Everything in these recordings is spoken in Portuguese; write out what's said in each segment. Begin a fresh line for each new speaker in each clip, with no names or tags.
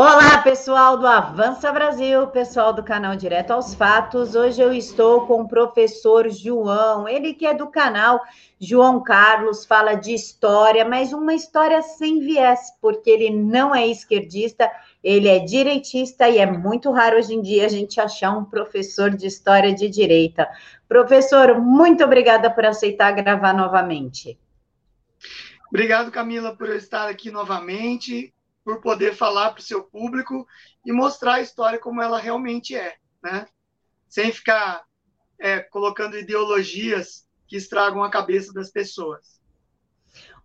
Olá, pessoal do Avança Brasil, pessoal do canal Direto aos Fatos. Hoje eu estou com o professor João, ele que é do canal João Carlos, fala de história, mas uma história sem viés, porque ele não é esquerdista, ele é direitista e é muito raro hoje em dia a gente achar um professor de história de direita. Professor, muito obrigada por aceitar gravar novamente.
Obrigado, Camila, por estar aqui novamente por poder falar para o seu público e mostrar a história como ela realmente é, né? Sem ficar é, colocando ideologias que estragam a cabeça das pessoas.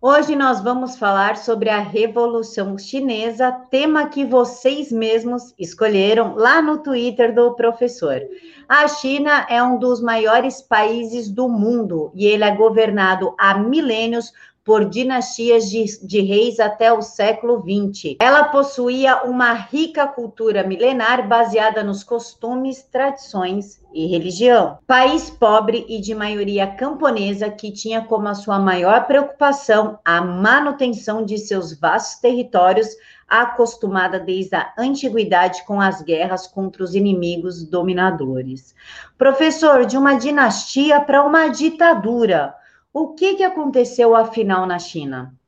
Hoje nós vamos falar sobre a Revolução Chinesa, tema que vocês mesmos escolheram lá no Twitter do professor. A China é um dos maiores países do mundo e ele é governado há milênios por dinastias de, de, reis até o século XX. Ela possuía uma rica cultura milenar baseada nos costumes, tradições e religião. País pobre e de maioria camponesa que tinha como a sua maior preocupação a manutenção de seus vastos territórios, acostumada desde a antiguidade com as guerras contra os inimigos dominadores. Professor, de uma dinastia para uma ditadura. O que, que aconteceu afinal na China?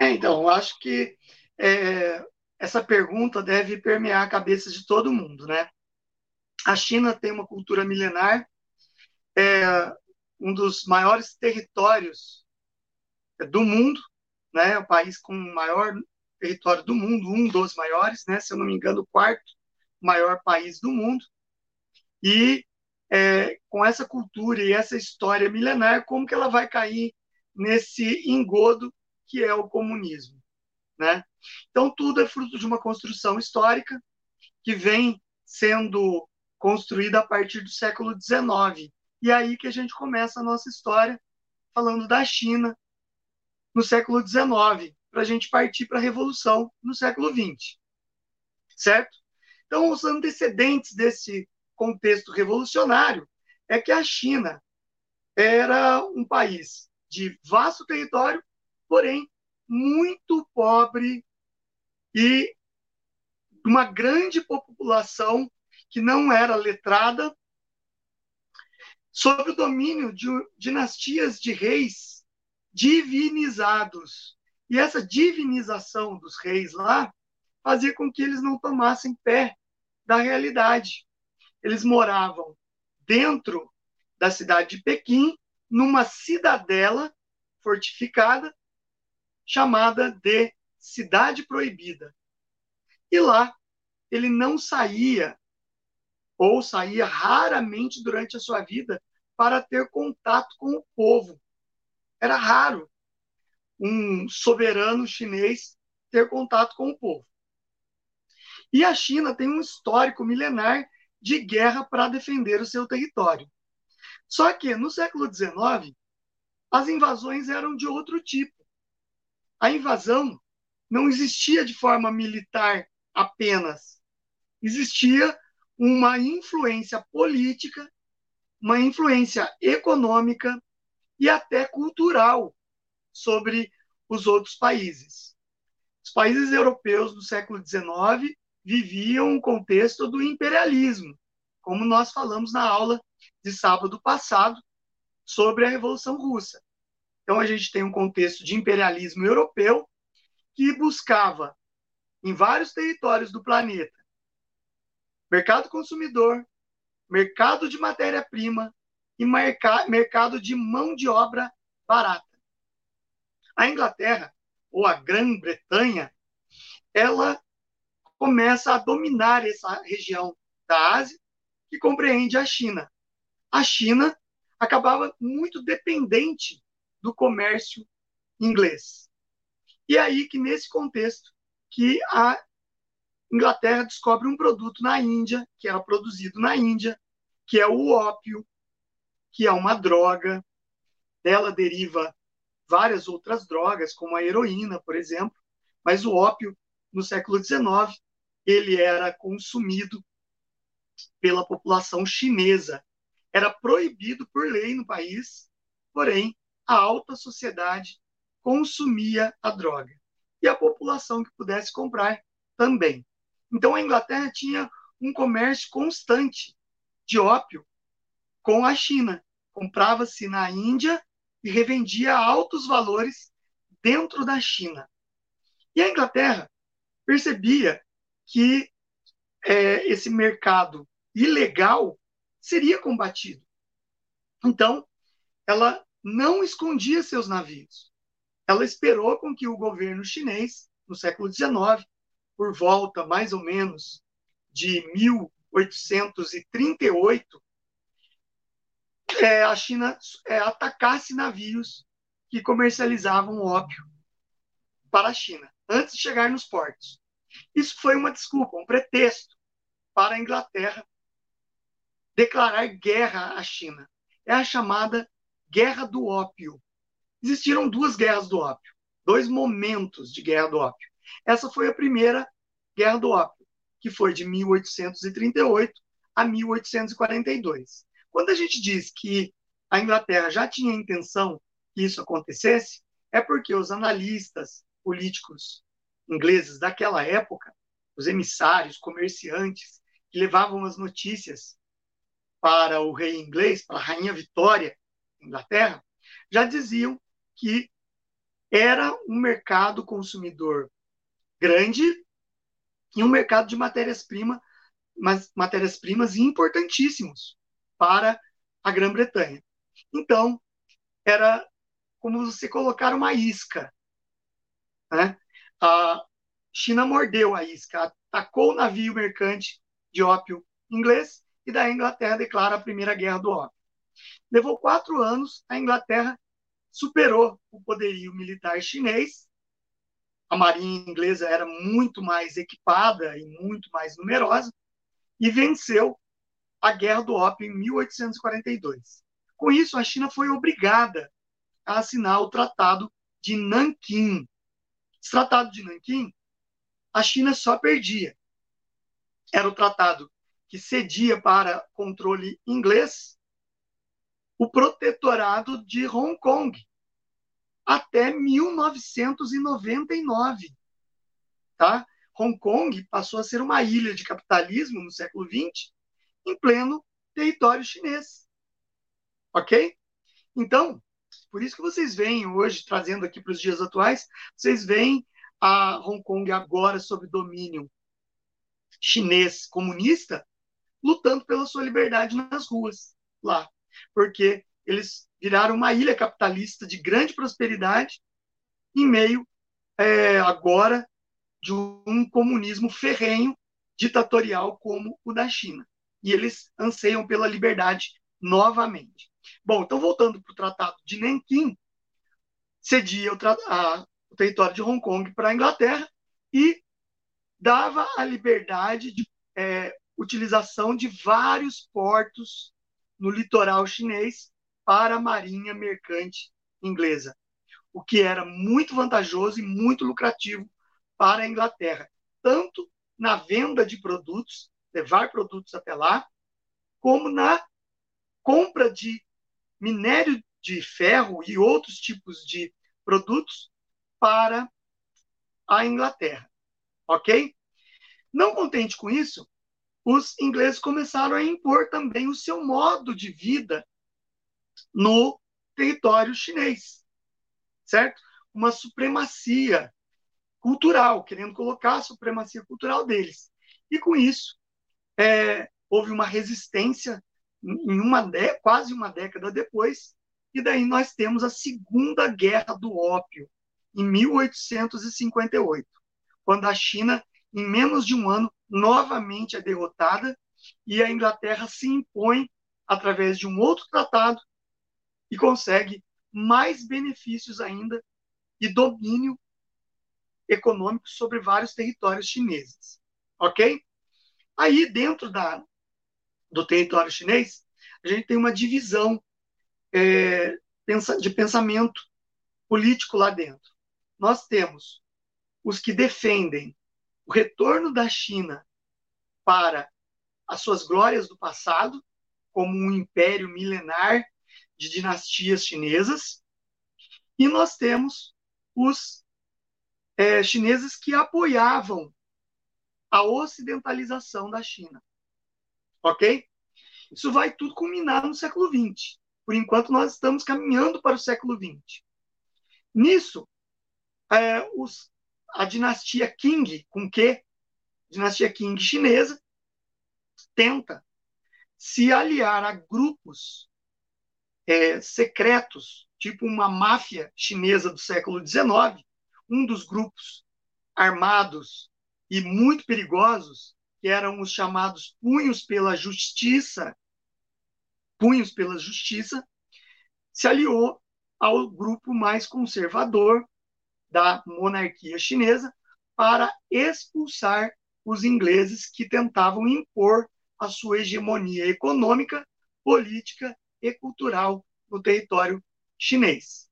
É, então, eu acho que é, essa pergunta deve permear a cabeça de todo mundo, né? A China tem uma cultura milenar, é um dos maiores territórios do mundo, né? O país com o maior território do mundo, um dos maiores, né? Se eu não me engano, o quarto maior país do mundo. E é, com essa cultura e essa história milenar, como que ela vai cair nesse engodo que é o comunismo, né? Então tudo é fruto de uma construção histórica que vem sendo construída a partir do século XIX. E é aí que a gente começa a nossa história falando da China no século XIX, para a gente partir para a Revolução no século XX, certo? Então, os antecedentes desse contexto revolucionário é que a China era um país de vasto território, porém muito pobre e uma grande população que não era letrada, sob o domínio de dinastias de reis divinizados. E essa divinização dos reis lá fazia com que eles não tomassem pé da realidade eles moravam dentro da cidade de Pequim, numa cidadela fortificada chamada de Cidade Proibida. E lá ele não saía ou saía raramente durante a sua vida para ter contato com o povo. Era raro um soberano chinês ter contato com o povo. E a China tem um histórico milenar de guerra para defender o seu território. Só que no século XIX, as invasões eram de outro tipo. A invasão não existia de forma militar apenas. Existia uma influência política, uma influência econômica e até cultural sobre os outros países. Os países europeus do século XIX viviam um contexto do imperialismo, como nós falamos na aula de sábado passado sobre a Revolução Russa. Então, a gente tem um contexto de imperialismo europeu que buscava, em vários territórios do planeta, mercado consumidor, mercado de matéria-prima e mercado de mão de obra barata. A Inglaterra, ou a Grã-Bretanha, ela começa a dominar essa região da Ásia que compreende a China. A China acabava muito dependente do comércio inglês. E é aí que nesse contexto que a Inglaterra descobre um produto na Índia, que era produzido na Índia, que é o ópio, que é uma droga. Dela deriva várias outras drogas, como a heroína, por exemplo, mas o ópio no século XIX ele era consumido pela população chinesa. Era proibido por lei no país, porém, a alta sociedade consumia a droga. E a população que pudesse comprar também. Então a Inglaterra tinha um comércio constante de ópio com a China. Comprava-se na Índia e revendia altos valores dentro da China. E a Inglaterra percebia que é, esse mercado ilegal seria combatido. Então, ela não escondia seus navios. Ela esperou com que o governo chinês, no século XIX, por volta mais ou menos de 1838, é, a China é, atacasse navios que comercializavam ópio para a China, antes de chegar nos portos. Isso foi uma desculpa, um pretexto para a Inglaterra declarar guerra à China. É a chamada Guerra do Ópio. Existiram duas guerras do ópio, dois momentos de guerra do ópio. Essa foi a primeira Guerra do Ópio, que foi de 1838 a 1842. Quando a gente diz que a Inglaterra já tinha intenção que isso acontecesse, é porque os analistas políticos ingleses daquela época, os emissários, comerciantes, que levavam as notícias para o rei inglês, para a rainha Vitória, Inglaterra, já diziam que era um mercado consumidor grande e um mercado de matérias-primas matérias-primas importantíssimos para a Grã-Bretanha. Então, era como você colocar uma isca. Né? A China mordeu a isca, atacou o navio mercante de ópio inglês e da Inglaterra declara a Primeira Guerra do Ópio. Levou quatro anos, a Inglaterra superou o poderio militar chinês. A marinha inglesa era muito mais equipada e muito mais numerosa e venceu a Guerra do Ópio em 1842. Com isso, a China foi obrigada a assinar o Tratado de Nanquim. Tratado de Nanquim, a China só perdia. Era o tratado que cedia para controle inglês o protetorado de Hong Kong até 1999. Tá? Hong Kong passou a ser uma ilha de capitalismo no século XX, em pleno território chinês. Ok? Então, por isso que vocês veem hoje, trazendo aqui para os dias atuais, vocês veem a Hong Kong agora sob domínio chinês comunista, lutando pela sua liberdade nas ruas lá, porque eles viraram uma ilha capitalista de grande prosperidade em meio é, agora de um comunismo ferrenho, ditatorial como o da China. E eles anseiam pela liberdade novamente. Bom, então voltando para o Tratado de Nanquim, cedia o, o território de Hong Kong para a Inglaterra e dava a liberdade de é, utilização de vários portos no litoral chinês para a marinha mercante inglesa, o que era muito vantajoso e muito lucrativo para a Inglaterra, tanto na venda de produtos, levar produtos até lá, como na compra de minério de ferro e outros tipos de produtos para a Inglaterra. Ok? Não contente com isso, os ingleses começaram a impor também o seu modo de vida no território chinês, certo? Uma supremacia cultural, querendo colocar a supremacia cultural deles. E com isso, é, houve uma resistência em uma quase uma década depois, e daí nós temos a Segunda Guerra do Ópio, em 1858, quando a China, em menos de um ano, novamente é derrotada e a Inglaterra se impõe através de um outro tratado e consegue mais benefícios ainda e domínio econômico sobre vários territórios chineses. Ok? Aí, dentro da, do território chinês, a gente tem uma divisão é, de pensamento político lá dentro. Nós temos os que defendem o retorno da China para as suas glórias do passado, como um império milenar de dinastias chinesas, e nós temos os é, chineses que apoiavam a ocidentalização da China. Ok? Isso vai tudo culminar no século XX. Por enquanto, nós estamos caminhando para o século XX. Nisso, é, os, a dinastia Qing, com que? Dinastia Qing chinesa, tenta se aliar a grupos é, secretos, tipo uma máfia chinesa do século XIX, um dos grupos armados e muito perigosos, que eram os chamados punhos pela justiça, punhos pela justiça, se aliou ao grupo mais conservador da monarquia chinesa para expulsar os ingleses que tentavam impor a sua hegemonia econômica, política e cultural no território chinês.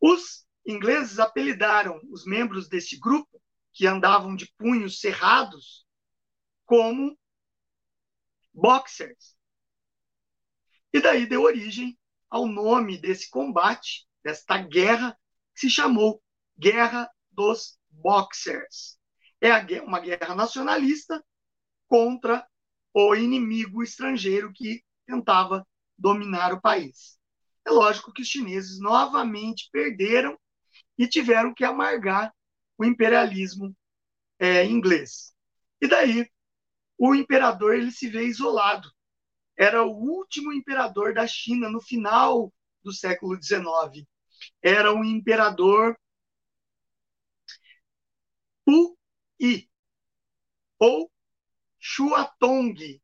Os ingleses apelidaram os membros desse grupo, que andavam de punhos cerrados, como boxers. E daí deu origem ao nome desse combate, desta guerra, que se chamou Guerra dos Boxers. É uma guerra nacionalista contra o inimigo estrangeiro que tentava dominar o país. É lógico que os chineses novamente perderam e tiveram que amargar o imperialismo é, inglês. E daí o imperador ele se vê isolado. Era o último imperador da China no final do século XIX. Era o imperador Pu Yi ou Xuatong,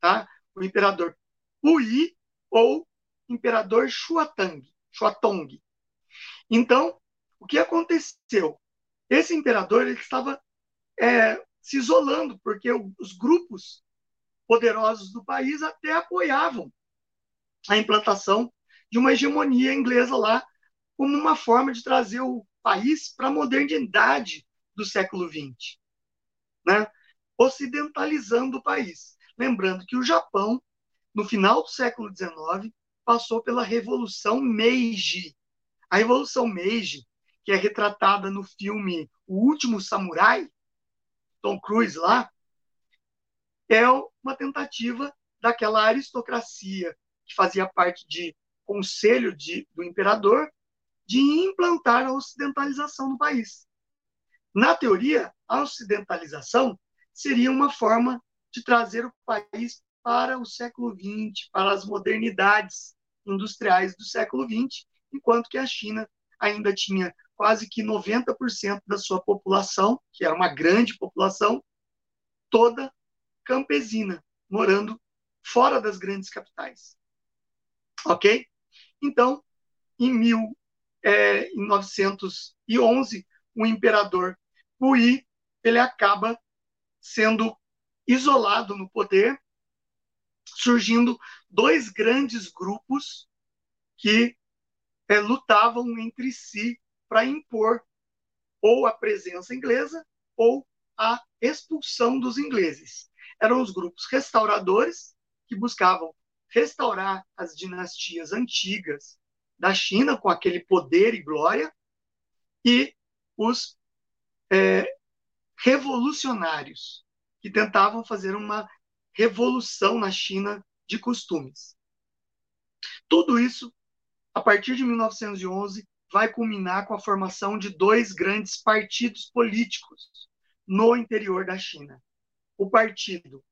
tá? O imperador Puyi ou imperador Xuatang, Xuatong. Então, o que aconteceu? Esse imperador ele estava é, se isolando, porque os grupos poderosos do país até apoiavam a implantação de uma hegemonia inglesa lá, como uma forma de trazer o país para a modernidade do século XX. Né? ocidentalizando o país. Lembrando que o Japão, no final do século XIX, passou pela Revolução Meiji. A Revolução Meiji, que é retratada no filme O Último Samurai, Tom Cruise lá, é uma tentativa daquela aristocracia que fazia parte de conselho de, do imperador de implantar a ocidentalização no país. Na teoria, a ocidentalização seria uma forma de trazer o país para o século XX, para as modernidades industriais do século XX, enquanto que a China ainda tinha quase que 90% da sua população, que era uma grande população, toda campesina, morando fora das grandes capitais. Ok? Então, em, mil, é, em 911, o imperador Puyi ele acaba sendo isolado no poder, surgindo dois grandes grupos que é, lutavam entre si para impor ou a presença inglesa ou a expulsão dos ingleses. Eram os grupos restauradores, que buscavam restaurar as dinastias antigas da China com aquele poder e glória, e os é, revolucionários que tentavam fazer uma revolução na China de costumes. Tudo isso, a partir de 1911, vai culminar com a formação de dois grandes partidos políticos no interior da China. O Partido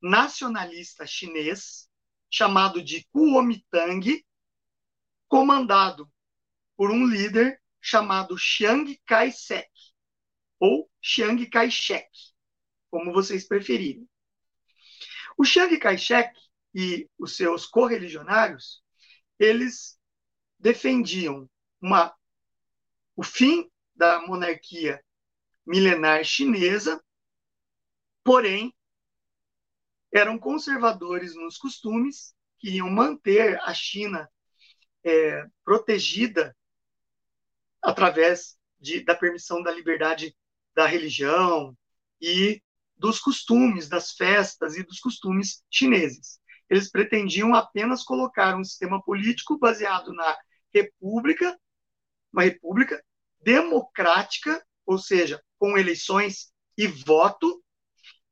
Nacionalista Chinês, chamado de Kuomintang, comandado por um líder chamado Chiang Kai-shek, ou Chiang Kai-shek, como vocês preferirem. O Chiang Kai-shek e os seus correligionários, eles defendiam uma, o fim da monarquia milenar chinesa, porém eram conservadores nos costumes, queriam manter a China é, protegida através de, da permissão da liberdade da religião e dos costumes, das festas e dos costumes chineses. Eles pretendiam apenas colocar um sistema político baseado na república, uma república democrática, ou seja, com eleições e voto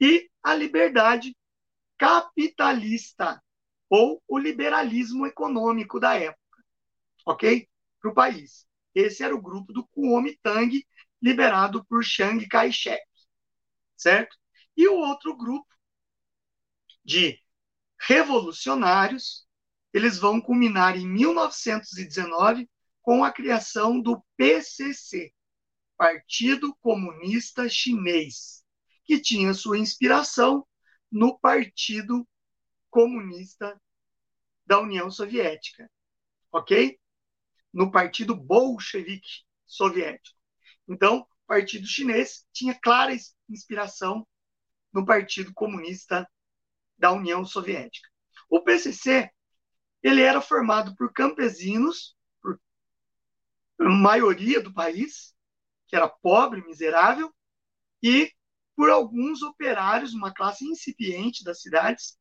e a liberdade capitalista ou o liberalismo econômico da época, ok? Para o país. Esse era o grupo do Kuomintang, liberado por Chiang Kai-shek, certo? E o outro grupo de revolucionários, eles vão culminar em 1919 com a criação do PCC, Partido Comunista Chinês, que tinha sua inspiração no Partido Comunista da União Soviética, ok? No Partido Bolchevique Soviético. Então, o Partido Chinês tinha clara inspiração no Partido Comunista da União Soviética. O PCC ele era formado por campesinos, maioria do país, que era pobre, miserável, e por alguns operários, uma classe incipiente das cidades,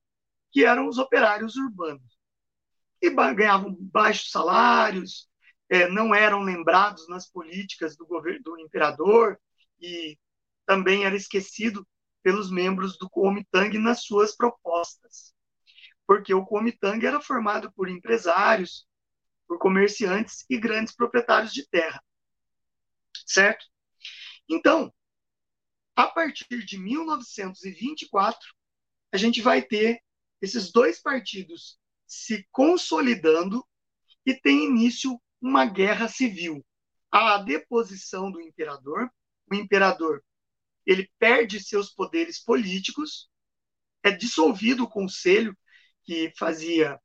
que eram os operários urbanos. E ganhavam baixos salários, é, não eram lembrados nas políticas do governo do imperador e também era esquecido pelos membros do Kuomintang nas suas propostas. Porque o Kuomintang era formado por empresários, por comerciantes e grandes proprietários de terra. Certo? Então, a partir de 1924, a gente vai ter esses dois partidos se consolidando e tem início uma guerra civil. A deposição do imperador, o imperador ele perde seus poderes políticos, é dissolvido o conselho que fazia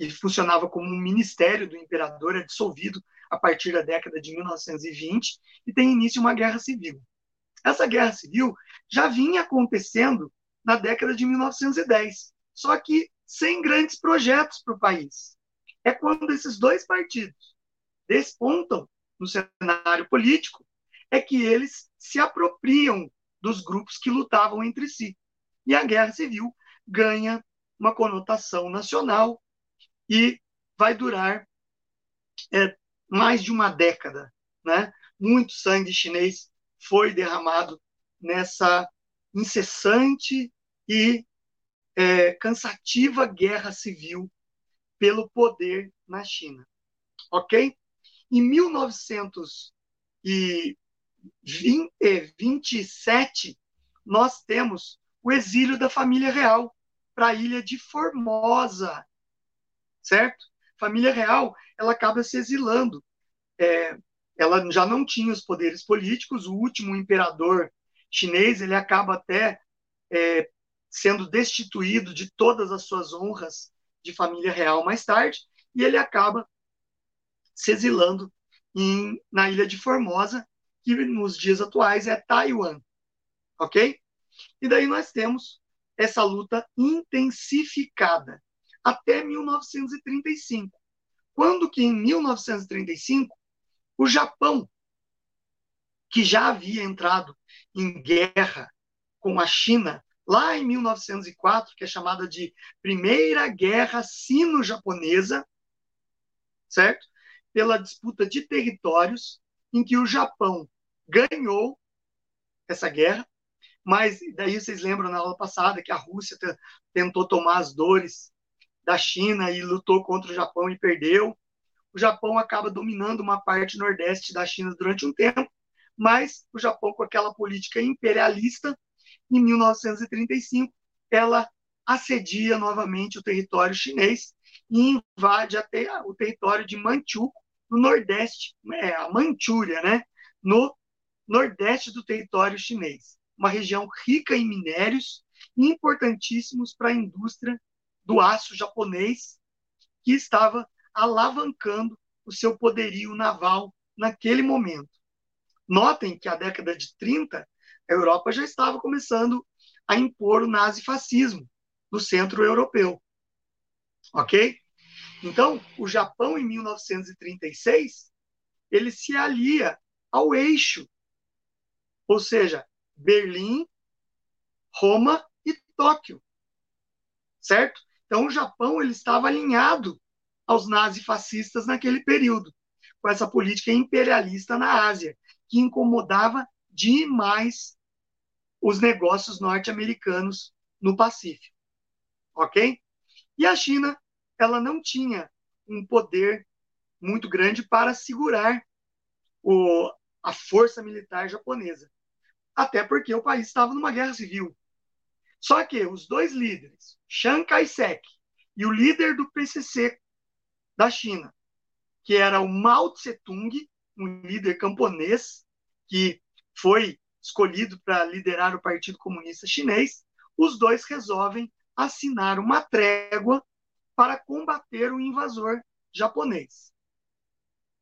e funcionava como um ministério do imperador, é dissolvido a partir da década de 1920 e tem início uma guerra civil. Essa guerra civil já vinha acontecendo na década de 1910, só que sem grandes projetos para o país. É quando esses dois partidos despontam no cenário político, é que eles se apropriam dos grupos que lutavam entre si. E a guerra civil ganha uma conotação nacional e vai durar é, mais de uma década. Né? Muito sangue chinês foi derramado nessa incessante e é, cansativa guerra civil pelo poder na China. Ok? Em 1900 e 27, nós temos o exílio da família real para a ilha de Formosa, certo? Família real, ela acaba se exilando. É, ela já não tinha os poderes políticos. O último imperador chinês, ele acaba até é, sendo destituído de todas as suas honras de família real mais tarde, e ele acaba se exilando em, na ilha de Formosa, que nos dias atuais é Taiwan. Ok? E daí nós temos essa luta intensificada até 1935. Quando que em 1935 o Japão, que já havia entrado em guerra com a China lá em 1904, que é chamada de Primeira Guerra Sino-Japonesa, certo? Pela disputa de territórios, em que o Japão ganhou essa guerra, mas daí vocês lembram na aula passada que a Rússia tentou tomar as dores da China e lutou contra o Japão e perdeu. O Japão acaba dominando uma parte nordeste da China durante um tempo, mas o Japão, com aquela política imperialista, em 1935, ela assedia novamente o território chinês e invade até o território de Manchukuo, no nordeste, é, a Manchúria, né? no nordeste do território chinês. Uma região rica em minérios importantíssimos para a indústria do aço japonês, que estava alavancando o seu poderio naval naquele momento. Notem que a década de 30, a Europa já estava começando a impor o nazifascismo no centro europeu. Ok? Então, o Japão, em 1936, ele se alia ao eixo, ou seja, Berlim, Roma e Tóquio, certo? Então, o Japão ele estava alinhado aos nazifascistas naquele período, com essa política imperialista na Ásia, que incomodava demais os negócios norte-americanos no Pacífico, ok? E a China, ela não tinha um poder muito grande para segurar o, a força militar japonesa, até porque o país estava numa guerra civil. Só que os dois líderes, Chiang Kai-shek e o líder do PCC da China, que era o Mao Tse-tung, um líder camponês que foi escolhido para liderar o Partido Comunista Chinês, os dois resolvem assinar uma trégua para combater o invasor japonês.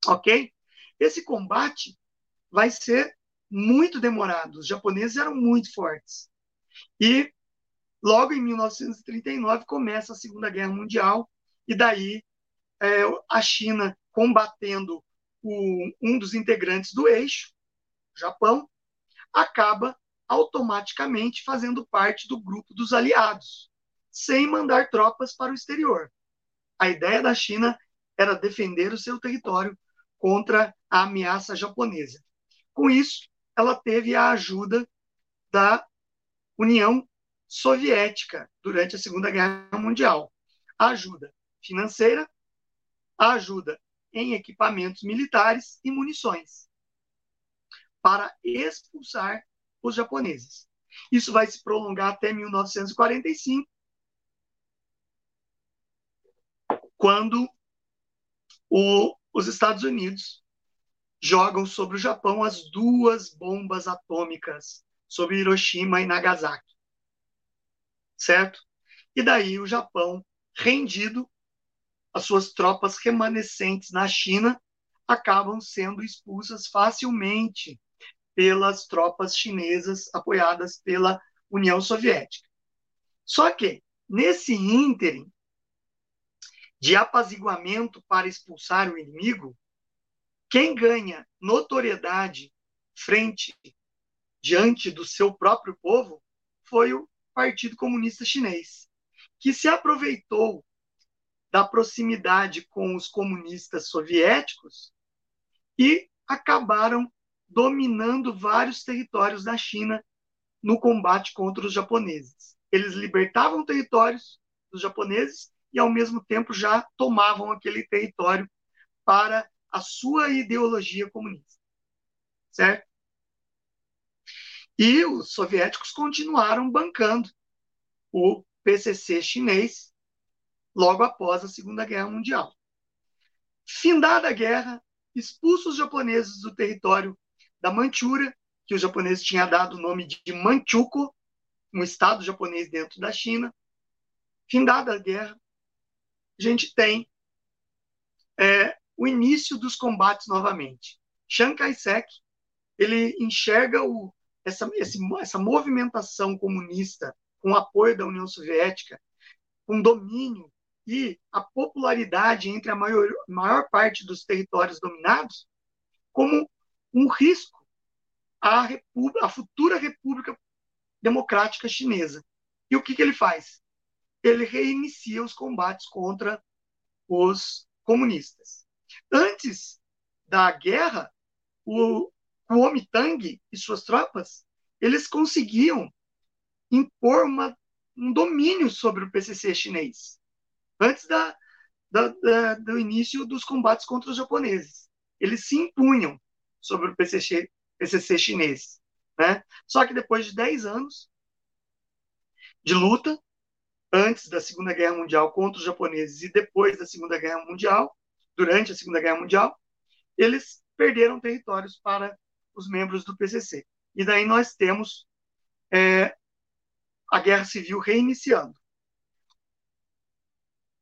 Ok? Esse combate vai ser muito demorado. Os japoneses eram muito fortes. E logo em 1939 começa a Segunda Guerra Mundial e daí é, a China combatendo o, um dos integrantes do eixo, Japão, acaba automaticamente fazendo parte do grupo dos aliados, sem mandar tropas para o exterior. A ideia da China era defender o seu território contra a ameaça japonesa. Com isso, ela teve a ajuda da União Soviética durante a Segunda Guerra Mundial. Ajuda financeira, ajuda em equipamentos militares e munições para expulsar os japoneses. Isso vai se prolongar até 1945, quando o, os Estados Unidos jogam sobre o Japão as duas bombas atômicas sobre Hiroshima e Nagasaki. Certo? E daí o Japão, rendido, as suas tropas remanescentes na China acabam sendo expulsas facilmente pelas tropas chinesas apoiadas pela União Soviética. Só que, nesse ínterim de apaziguamento para expulsar o inimigo, quem ganha notoriedade frente diante do seu próprio povo foi o Partido Comunista Chinês, que se aproveitou da proximidade com os comunistas soviéticos e acabaram dominando vários territórios da China no combate contra os japoneses. Eles libertavam territórios dos japoneses e, ao mesmo tempo, já tomavam aquele território para a sua ideologia comunista. Certo? E os soviéticos continuaram bancando o PCC chinês logo após a Segunda Guerra Mundial. Findada a guerra, expulsos os japoneses do território da Manchúria, que os japoneses tinham dado o nome de Manchukuo, um estado japonês dentro da China. Findada a guerra, a gente tem é, o início dos combates novamente. Chiang Kai-shek ele enxerga o, essa, esse, essa movimentação comunista com apoio da União Soviética, com domínio e a popularidade entre a maior, maior parte dos territórios dominados, como um risco à, república, à futura República Democrática Chinesa. E o que, que ele faz? Ele reinicia os combates contra os comunistas. Antes da guerra, o Kuomintang e suas tropas, eles conseguiam impor uma, um domínio sobre o PCC chinês, antes da, da, da, do início dos combates contra os japoneses. Eles se impunham sobre o PCC, PCC chinês. Né? Só que depois de 10 anos de luta, antes da Segunda Guerra Mundial contra os japoneses e depois da Segunda Guerra Mundial, durante a Segunda Guerra Mundial, eles perderam territórios para os membros do PCC. E daí nós temos é, a Guerra Civil reiniciando.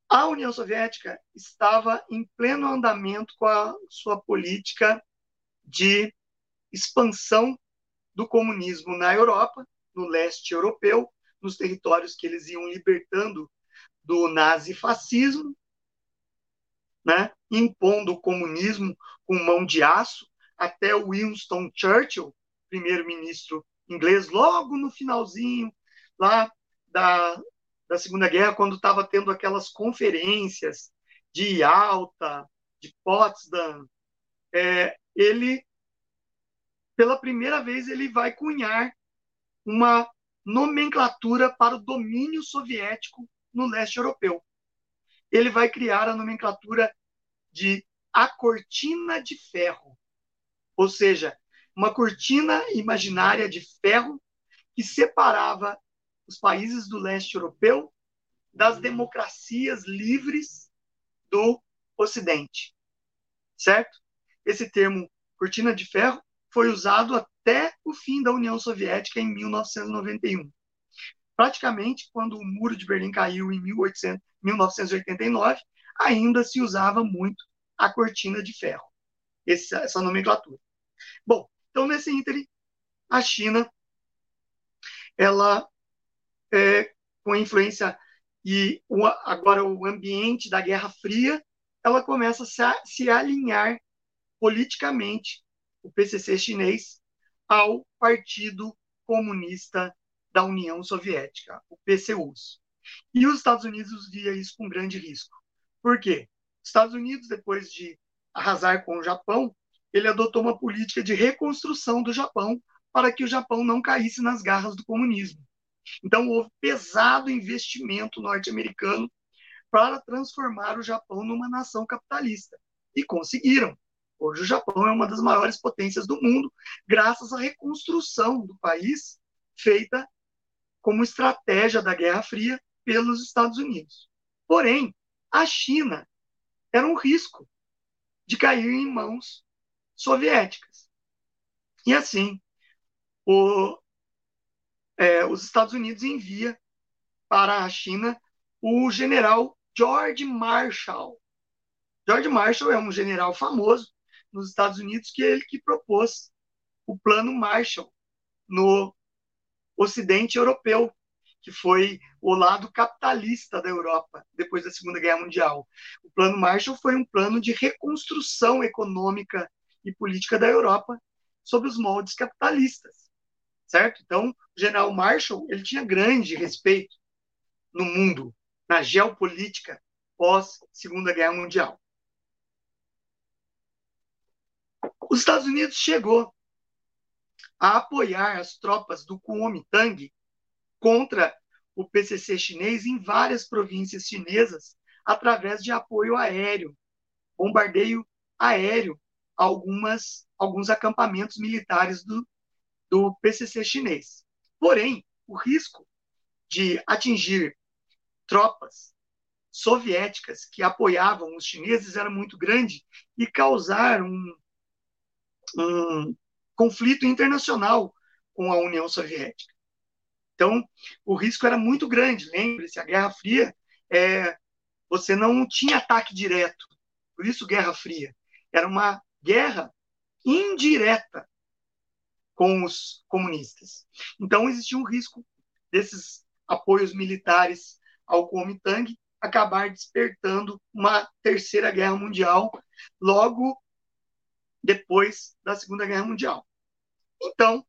A União Soviética estava em pleno andamento com a sua política de expansão do comunismo na Europa, no leste europeu, nos territórios que eles iam libertando do nazifascismo, né, impondo o comunismo com mão de aço, até Winston Churchill, primeiro-ministro inglês, logo no finalzinho lá da, da Segunda Guerra, quando estava tendo aquelas conferências de Alta, de Potsdam, é, ele, pela primeira vez, ele vai cunhar uma nomenclatura para o domínio soviético no leste europeu. Ele vai criar a nomenclatura de a cortina de ferro, ou seja, uma cortina imaginária de ferro que separava os países do leste europeu das democracias livres do Ocidente. Certo? Esse termo cortina de ferro foi usado até o fim da União Soviética em 1991. Praticamente, quando o Muro de Berlim caiu em 1800, 1989, ainda se usava muito a cortina de ferro, essa, essa nomenclatura. Bom, então nesse ínterim, a China, ela, é, com a influência e o, agora o ambiente da Guerra Fria, ela começa a se, a se alinhar politicamente, o PCC chinês, ao Partido Comunista da União Soviética, o PCUS. E os Estados Unidos via isso com grande risco. Por quê? Os Estados Unidos, depois de arrasar com o Japão, ele adotou uma política de reconstrução do Japão para que o Japão não caísse nas garras do comunismo. Então, houve pesado investimento norte-americano para transformar o Japão numa nação capitalista. E conseguiram. Hoje, o Japão é uma das maiores potências do mundo, graças à reconstrução do país feita como estratégia da Guerra Fria pelos Estados Unidos. Porém, a China era um risco de cair em mãos soviéticas. E assim, o, é, os Estados Unidos envia para a China o general George Marshall. George Marshall é um general famoso nos Estados Unidos que é ele que propôs o Plano Marshall no Ocidente Europeu, que foi o lado capitalista da Europa depois da Segunda Guerra Mundial. O Plano Marshall foi um plano de reconstrução econômica e política da Europa sob os moldes capitalistas certo? Então, o general Marshall ele tinha grande respeito no mundo, na geopolítica pós Segunda Guerra Mundial. Os Estados Unidos chegou a apoiar as tropas do Kuomintang contra o PCC chinês em várias províncias chinesas através de apoio aéreo, bombardeio aéreo algumas alguns acampamentos militares do, do PCC chinês. Porém, o risco de atingir tropas soviéticas que apoiavam os chineses era muito grande e causar um, um conflito internacional com a União Soviética. Então, o risco era muito grande. Lembre-se, a Guerra Fria, é, você não tinha ataque direto, por isso Guerra Fria. Era uma guerra indireta com os comunistas. Então, existia um risco desses apoios militares ao Kuomintang acabar despertando uma terceira guerra mundial logo depois da Segunda Guerra Mundial. Então,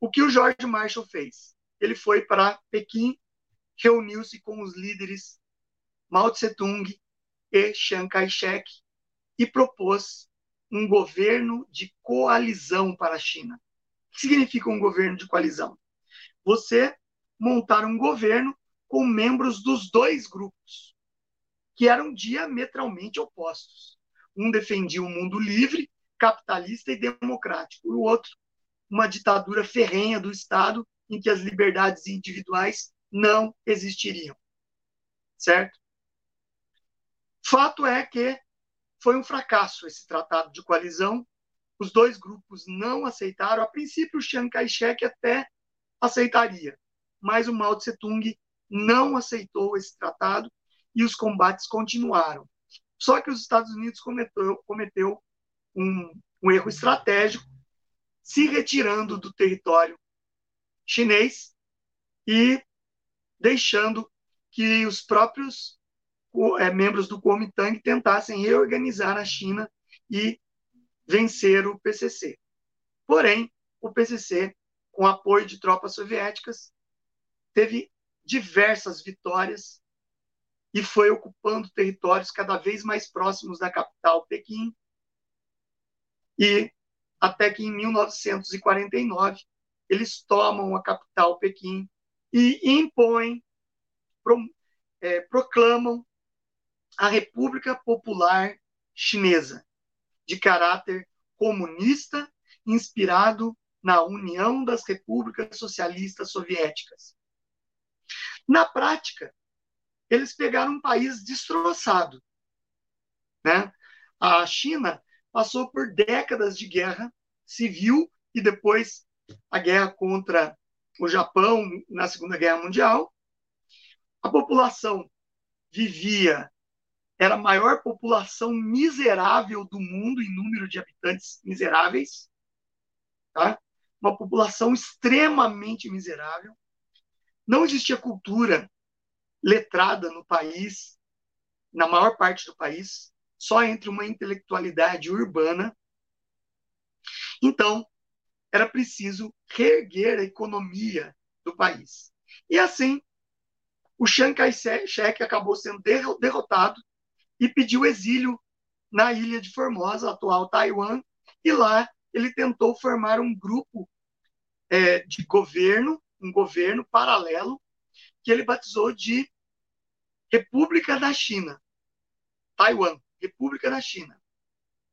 o que o George Marshall fez? Ele foi para Pequim, reuniu-se com os líderes Mao Tse-tung e Chiang Kai-shek e propôs um governo de coalizão para a China. O que significa um governo de coalizão? Você montar um governo com membros dos dois grupos, que eram diametralmente opostos. Um defendia um mundo livre, capitalista e democrático, e o outro, uma ditadura ferrenha do Estado em que as liberdades individuais não existiriam. Certo? Fato é que foi um fracasso esse tratado de coalizão. Os dois grupos não aceitaram. A princípio, o Chiang Kai-shek até aceitaria, mas o Mao Tse-tung não aceitou esse tratado e os combates continuaram. Só que os Estados Unidos cometeu, cometeu um, um erro estratégico, se retirando do território chinês e deixando que os próprios é, membros do Kuomintang tentassem reorganizar a China e vencer o PCC. Porém, o PCC, com apoio de tropas soviéticas, teve diversas vitórias e foi ocupando territórios cada vez mais próximos da capital, Pequim, e até que em 1949 eles tomam a capital Pequim e impõem, pro, é, proclamam a República Popular Chinesa, de caráter comunista, inspirado na União das Repúblicas Socialistas Soviéticas. Na prática, eles pegaram um país destroçado. Né? A China passou por décadas de guerra civil e depois a guerra contra o Japão na Segunda Guerra Mundial. A população vivia, era a maior população miserável do mundo em número de habitantes miseráveis, tá? Uma população extremamente miserável. Não existia cultura letrada no país, na maior parte do país, só entre uma intelectualidade urbana. Então, era preciso reerguer a economia do país. E assim, o Chiang Kai-shek acabou sendo derrotado e pediu exílio na ilha de Formosa, atual Taiwan, e lá ele tentou formar um grupo é, de governo, um governo paralelo, que ele batizou de República da China, Taiwan, República da China,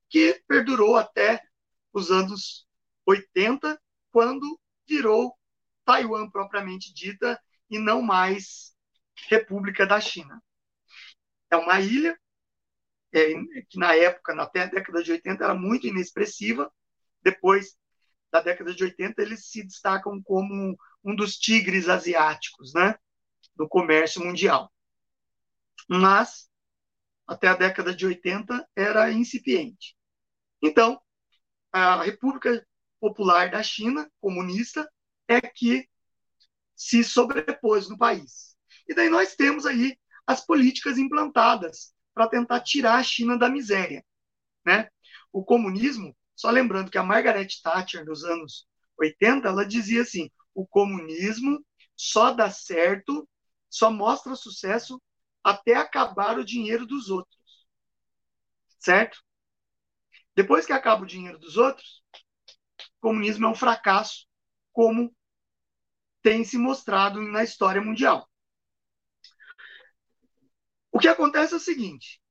que perdurou até os anos 80, quando virou Taiwan propriamente dita e não mais República da China. É uma ilha é, que na época, até a década de 80, era muito inexpressiva. Depois da década de 80, eles se destacam como um dos tigres asiáticos, né, do comércio mundial. Mas até a década de 80 era incipiente. Então, a República Popular da China, comunista, é que se sobrepôs no país. E daí nós temos aí as políticas implantadas para tentar tirar a China da miséria. Né? O comunismo, só lembrando que a Margaret Thatcher, nos anos 80, ela dizia assim: o comunismo só dá certo, só mostra sucesso até acabar o dinheiro dos outros. Certo? Depois que acaba o dinheiro dos outros, comunismo é um fracasso, como tem se mostrado na história mundial. O que acontece é o seguinte: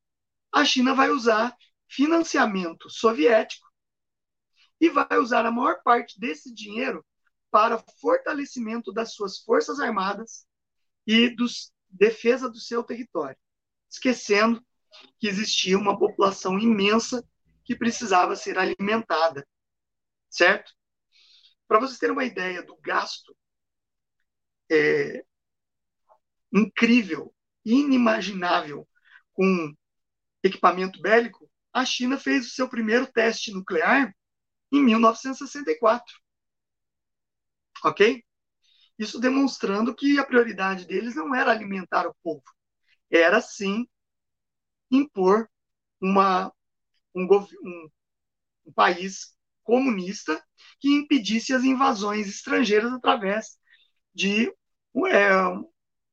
a China vai usar financiamento soviético e vai usar a maior parte desse dinheiro para fortalecimento das suas forças armadas e dos defesa do seu território, esquecendo que existia uma população imensa que precisava ser alimentada certo? Para vocês terem uma ideia do gasto é, incrível, inimaginável com equipamento bélico, a China fez o seu primeiro teste nuclear em 1964. Ok? Isso demonstrando que a prioridade deles não era alimentar o povo, era sim impor uma, um, um, um país comunista que impedisse as invasões estrangeiras através de é,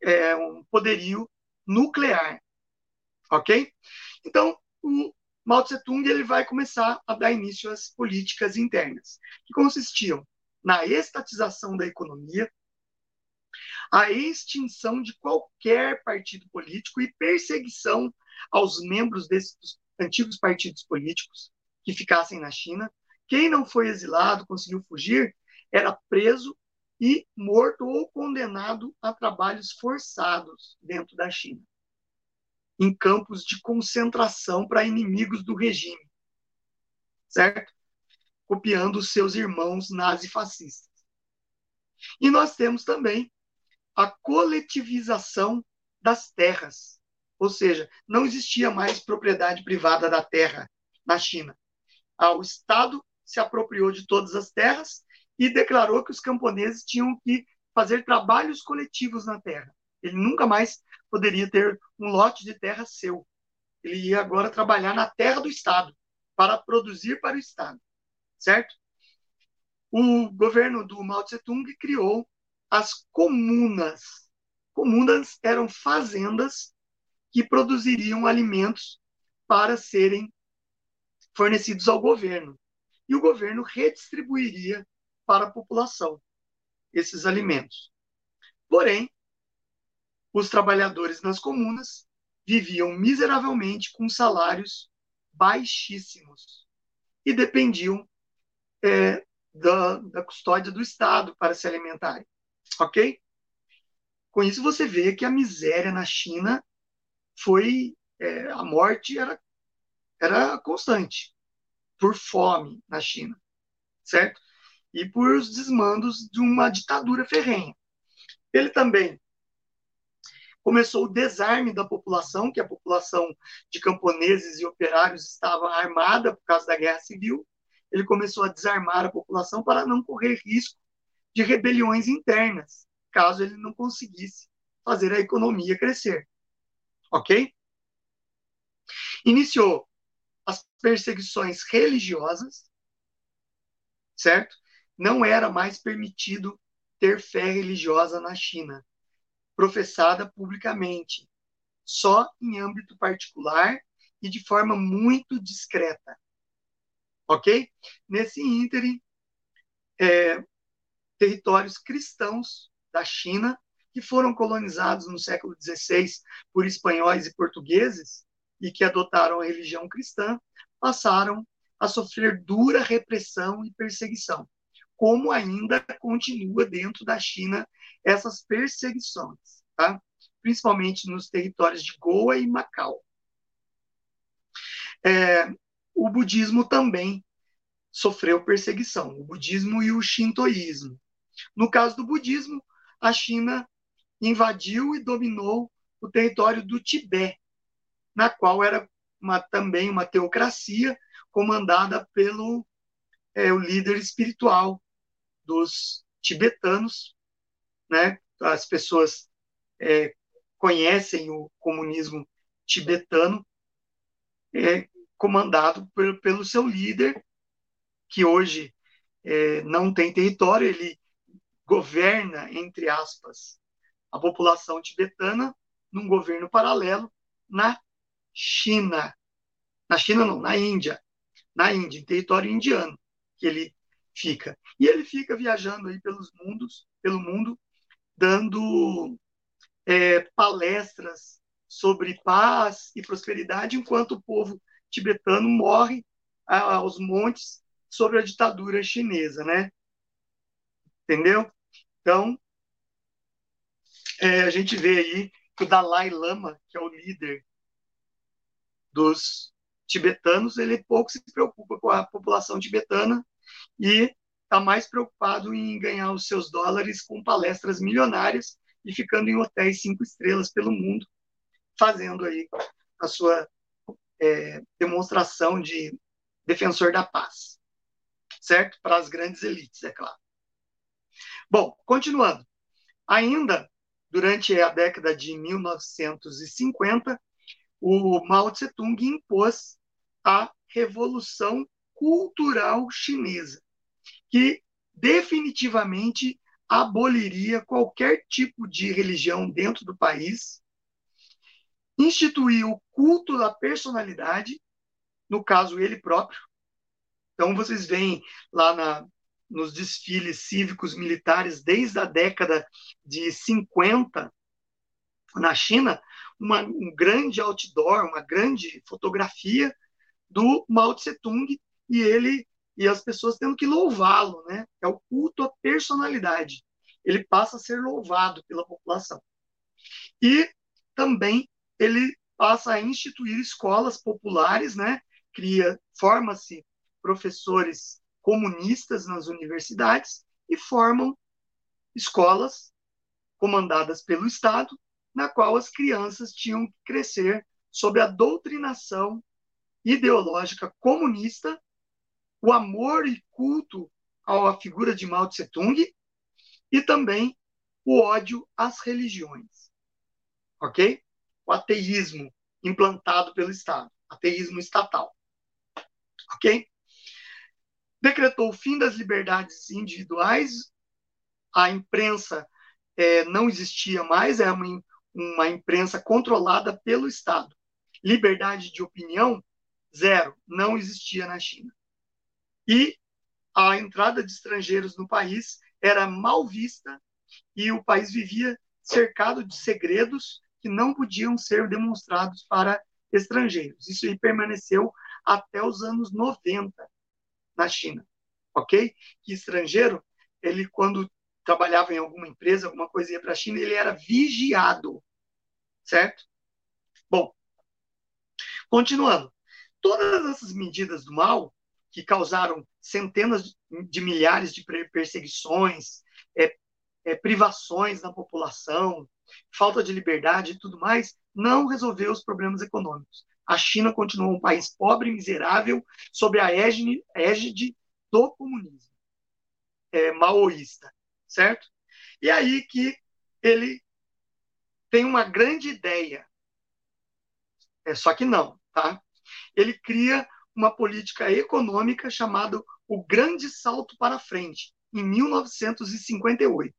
é, um poderio nuclear. Ok? Então, o Mao Tse-tung ele vai começar a dar início às políticas internas, que consistiam na estatização da economia, a extinção de qualquer partido político e perseguição aos membros desses antigos partidos políticos que ficassem na China, quem não foi exilado, conseguiu fugir, era preso e morto ou condenado a trabalhos forçados dentro da China, em campos de concentração para inimigos do regime, certo? Copiando seus irmãos nazifascistas. E nós temos também a coletivização das terras, ou seja, não existia mais propriedade privada da terra na China. O Estado se apropriou de todas as terras e declarou que os camponeses tinham que fazer trabalhos coletivos na terra. Ele nunca mais poderia ter um lote de terra seu. Ele ia agora trabalhar na terra do Estado, para produzir para o Estado. Certo? O governo do Mao Tse-tung criou as comunas. Comunas eram fazendas que produziriam alimentos para serem fornecidos ao governo e o governo redistribuiria para a população. esses alimentos. Porém, os trabalhadores nas comunas viviam miseravelmente com salários baixíssimos e dependiam é, da, da custódia do Estado para se alimentarem. Ok? Com isso, você vê que a miséria na China foi. É, a morte era, era constante por fome na China, certo? E por os desmandos de uma ditadura ferrenha. Ele também começou o desarme da população, que a população de camponeses e operários estava armada por causa da guerra civil. Ele começou a desarmar a população para não correr risco de rebeliões internas, caso ele não conseguisse fazer a economia crescer. Ok? Iniciou as perseguições religiosas, certo? Não era mais permitido ter fé religiosa na China professada publicamente, só em âmbito particular e de forma muito discreta. Ok? Nesse ínterim, é, territórios cristãos da China, que foram colonizados no século XVI por espanhóis e portugueses, e que adotaram a religião cristã, passaram a sofrer dura repressão e perseguição, como ainda continua dentro da China essas perseguições, tá? principalmente nos territórios de Goa e Macau. É, o budismo também sofreu perseguição, o budismo e o shintoísmo. No caso do budismo, a China invadiu e dominou o território do Tibete, na qual era uma, também uma teocracia comandada pelo é, o líder espiritual dos tibetanos, né? As pessoas é, conhecem o comunismo tibetano, é, comandado por, pelo seu líder, que hoje é, não tem território, ele governa, entre aspas, a população tibetana num governo paralelo na China. Na China não, na Índia. Na Índia, em território indiano, que ele fica. E ele fica viajando aí pelos mundos, pelo mundo, dando é, palestras sobre paz e prosperidade, enquanto o povo tibetano morre aos montes sobre a ditadura chinesa, né? Entendeu? Então, é, a gente vê aí que o Dalai Lama, que é o líder dos tibetanos, ele pouco se preocupa com a população tibetana e está mais preocupado em ganhar os seus dólares com palestras milionárias e ficando em hotéis cinco estrelas pelo mundo, fazendo aí a sua é, demonstração de defensor da paz, certo? Para as grandes elites, é claro. Bom, continuando. Ainda durante a década de 1950, o Mao Tse-tung impôs a Revolução Cultural Chinesa, que definitivamente aboliria qualquer tipo de religião dentro do país, instituiu o culto da personalidade, no caso ele próprio. Então vocês veem lá na, nos desfiles cívicos militares desde a década de 50 na China, uma, um grande outdoor, uma grande fotografia do Mao Tse Tung e ele e as pessoas tendo que louvá-lo, né? É o culto à personalidade. Ele passa a ser louvado pela população. E também ele passa a instituir escolas populares, né? Cria, forma-se professores comunistas nas universidades e formam escolas comandadas pelo Estado, na qual as crianças tinham que crescer sob a doutrinação ideológica comunista o amor e culto à figura de Mao Tse Tung e também o ódio às religiões. Ok? O ateísmo implantado pelo Estado, ateísmo estatal. Ok? Decretou o fim das liberdades individuais, a imprensa é, não existia mais, é uma, uma imprensa controlada pelo Estado. Liberdade de opinião, zero, não existia na China e a entrada de estrangeiros no país era mal vista e o país vivia cercado de segredos que não podiam ser demonstrados para estrangeiros. Isso aí permaneceu até os anos 90 na China, ok? Que estrangeiro, ele quando trabalhava em alguma empresa, alguma coisa ia para a China, ele era vigiado, certo? Bom, continuando. Todas essas medidas do mal que causaram centenas de milhares de perseguições, é, é, privações na população, falta de liberdade e tudo mais, não resolveu os problemas econômicos. A China continuou um país pobre e miserável sob a égide, égide do comunismo é, maoísta, certo? E aí que ele tem uma grande ideia, é só que não, tá? Ele cria uma política econômica chamada o Grande Salto para Frente, em 1958.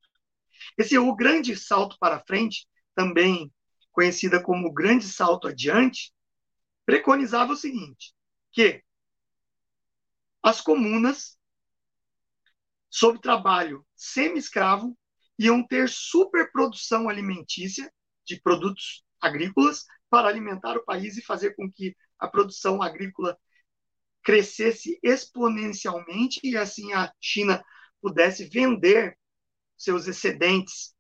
Esse o Grande Salto para Frente, também conhecida como Grande Salto Adiante, preconizava o seguinte, que as comunas, sob trabalho semi-escravo, iam ter superprodução alimentícia de produtos agrícolas para alimentar o país e fazer com que a produção agrícola crescesse exponencialmente e assim a China pudesse vender seus excedentes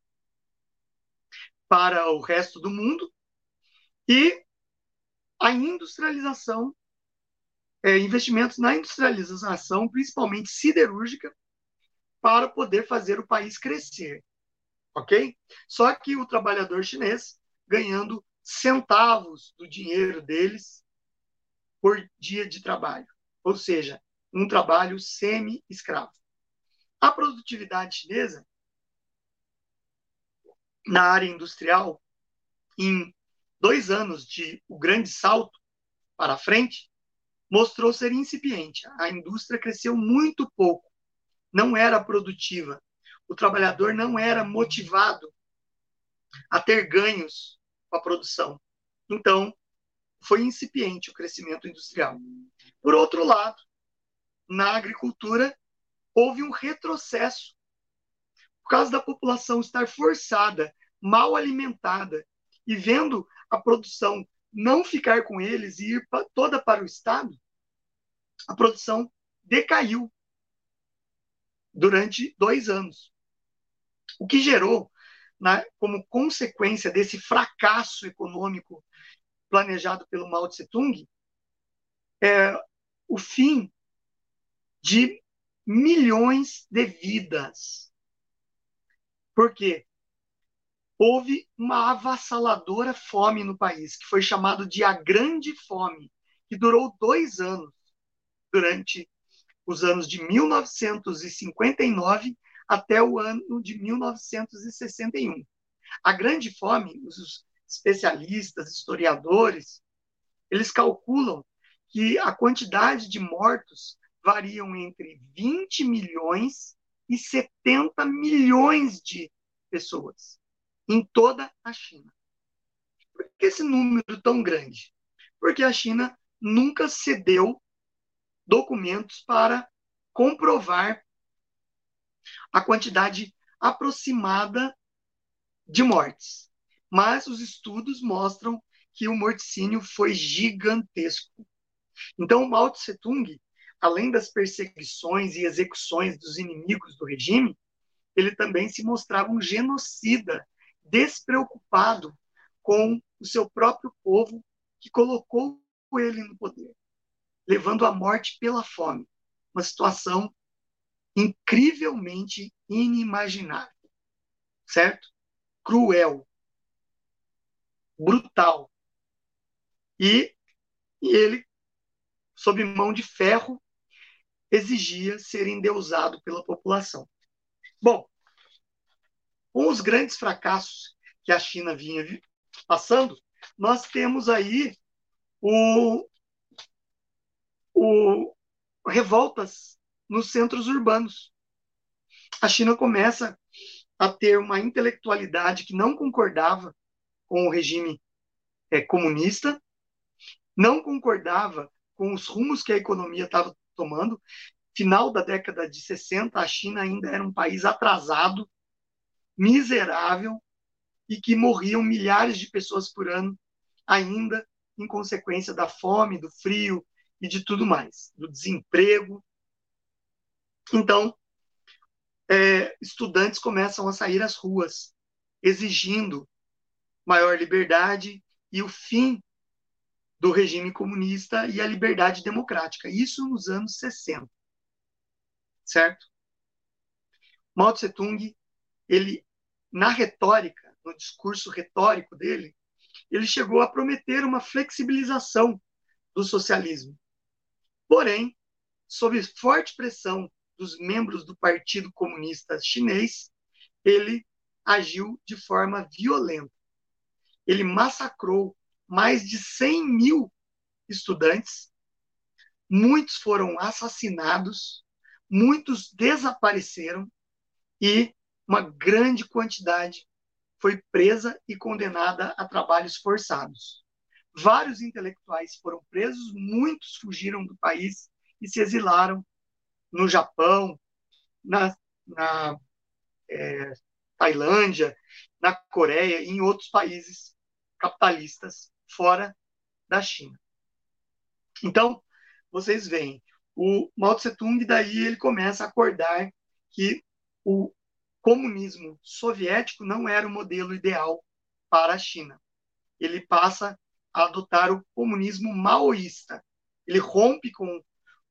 para o resto do mundo e a industrialização, é, investimentos na industrialização, principalmente siderúrgica, para poder fazer o país crescer, ok? Só que o trabalhador chinês ganhando centavos do dinheiro deles por dia de trabalho ou seja, um trabalho semi-escravo. A produtividade chinesa na área industrial, em dois anos de o grande salto para frente, mostrou ser incipiente. A indústria cresceu muito pouco, não era produtiva. O trabalhador não era motivado a ter ganhos com a produção. Então, foi incipiente o crescimento industrial. Por outro lado, na agricultura, houve um retrocesso. Por causa da população estar forçada, mal alimentada e vendo a produção não ficar com eles e ir toda para o Estado, a produção decaiu durante dois anos. O que gerou, na, como consequência desse fracasso econômico planejado pelo Mao Tse Tung, é o fim de milhões de vidas. Por quê? Houve uma avassaladora fome no país, que foi chamado de a Grande Fome, que durou dois anos, durante os anos de 1959 até o ano de 1961. A Grande Fome, os especialistas, historiadores, eles calculam que a quantidade de mortos variam entre 20 milhões e 70 milhões de pessoas em toda a China. Por que esse número tão grande? Porque a China nunca cedeu documentos para comprovar a quantidade aproximada de mortes. Mas os estudos mostram que o morticínio foi gigantesco. Então, Mao Tse Tung, além das perseguições e execuções dos inimigos do regime, ele também se mostrava um genocida, despreocupado com o seu próprio povo que colocou ele no poder, levando à morte pela fome. Uma situação incrivelmente inimaginável, certo? Cruel, brutal. E, e ele sob mão de ferro, exigia ser endeusado pela população. Bom, com os grandes fracassos que a China vinha passando, nós temos aí o, o revoltas nos centros urbanos. A China começa a ter uma intelectualidade que não concordava com o regime é, comunista, não concordava com os rumos que a economia estava tomando, final da década de 60, a China ainda era um país atrasado, miserável e que morriam milhares de pessoas por ano ainda em consequência da fome, do frio e de tudo mais, do desemprego. Então, é, estudantes começam a sair às ruas, exigindo maior liberdade e o fim do regime comunista e a liberdade democrática. Isso nos anos 60. Certo? Mao Tse Tung, ele na retórica, no discurso retórico dele, ele chegou a prometer uma flexibilização do socialismo. Porém, sob forte pressão dos membros do Partido Comunista Chinês, ele agiu de forma violenta. Ele massacrou mais de 100 mil estudantes, muitos foram assassinados, muitos desapareceram e uma grande quantidade foi presa e condenada a trabalhos forçados. Vários intelectuais foram presos, muitos fugiram do país e se exilaram no Japão, na, na é, Tailândia, na Coreia e em outros países capitalistas fora da China. Então, vocês veem, o Mao Tse Tung daí ele começa a acordar que o comunismo soviético não era o modelo ideal para a China. Ele passa a adotar o comunismo maoísta. Ele rompe com o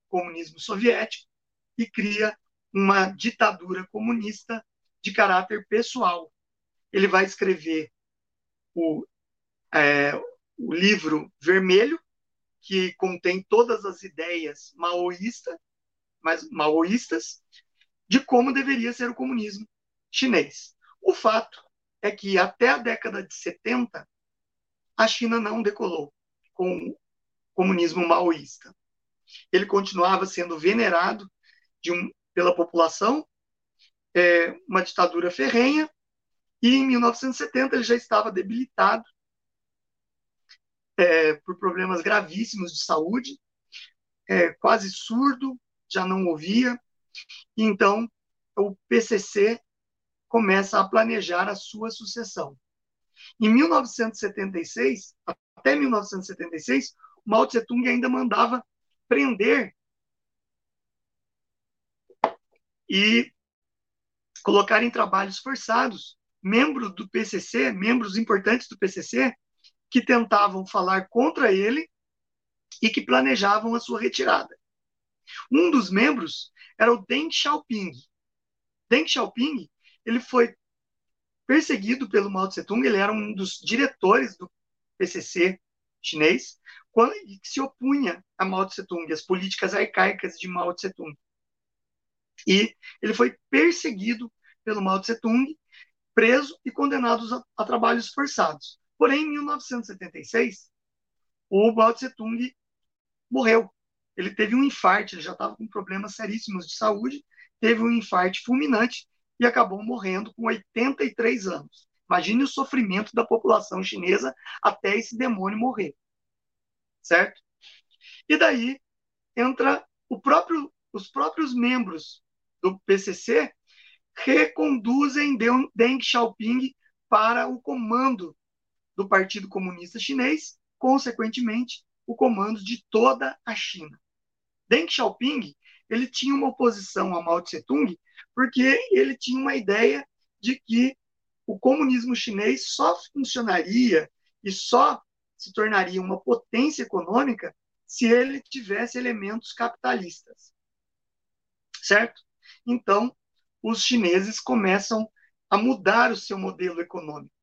comunismo soviético e cria uma ditadura comunista de caráter pessoal. Ele vai escrever o, é, o livro vermelho, que contém todas as ideias maoísta, mas maoístas, de como deveria ser o comunismo chinês. O fato é que até a década de 70, a China não decolou com o comunismo maoísta. Ele continuava sendo venerado um, pela população, é, uma ditadura ferrenha, e em 1970 ele já estava debilitado é, por problemas gravíssimos de saúde, é, quase surdo, já não ouvia. Então, o PCC começa a planejar a sua sucessão. Em 1976, até 1976, Mao Tse Tung ainda mandava prender e colocar em trabalhos forçados membros do PCC, membros importantes do PCC, que tentavam falar contra ele e que planejavam a sua retirada. Um dos membros era o Deng Xiaoping. Deng Xiaoping ele foi perseguido pelo Mao Tse Tung, ele era um dos diretores do PCC chinês, quando, e se opunha a Mao Tse Tung, as políticas arcaicas de Mao Tse Tung. E ele foi perseguido pelo Mao Tse Tung, preso e condenado a, a trabalhos forçados. Porém, em 1976, o Mao Tse Tung morreu. Ele teve um infarte, ele já estava com problemas seríssimos de saúde, teve um infarte fulminante e acabou morrendo com 83 anos. Imagine o sofrimento da população chinesa até esse demônio morrer. Certo? E daí entra próprio, os próprios membros do PCC reconduzem Deng Xiaoping para o comando do Partido Comunista Chinês, consequentemente, o comando de toda a China. Deng Xiaoping ele tinha uma oposição a Mao Tse Tung porque ele tinha uma ideia de que o comunismo chinês só funcionaria e só se tornaria uma potência econômica se ele tivesse elementos capitalistas. Certo? Então, os chineses começam a mudar o seu modelo econômico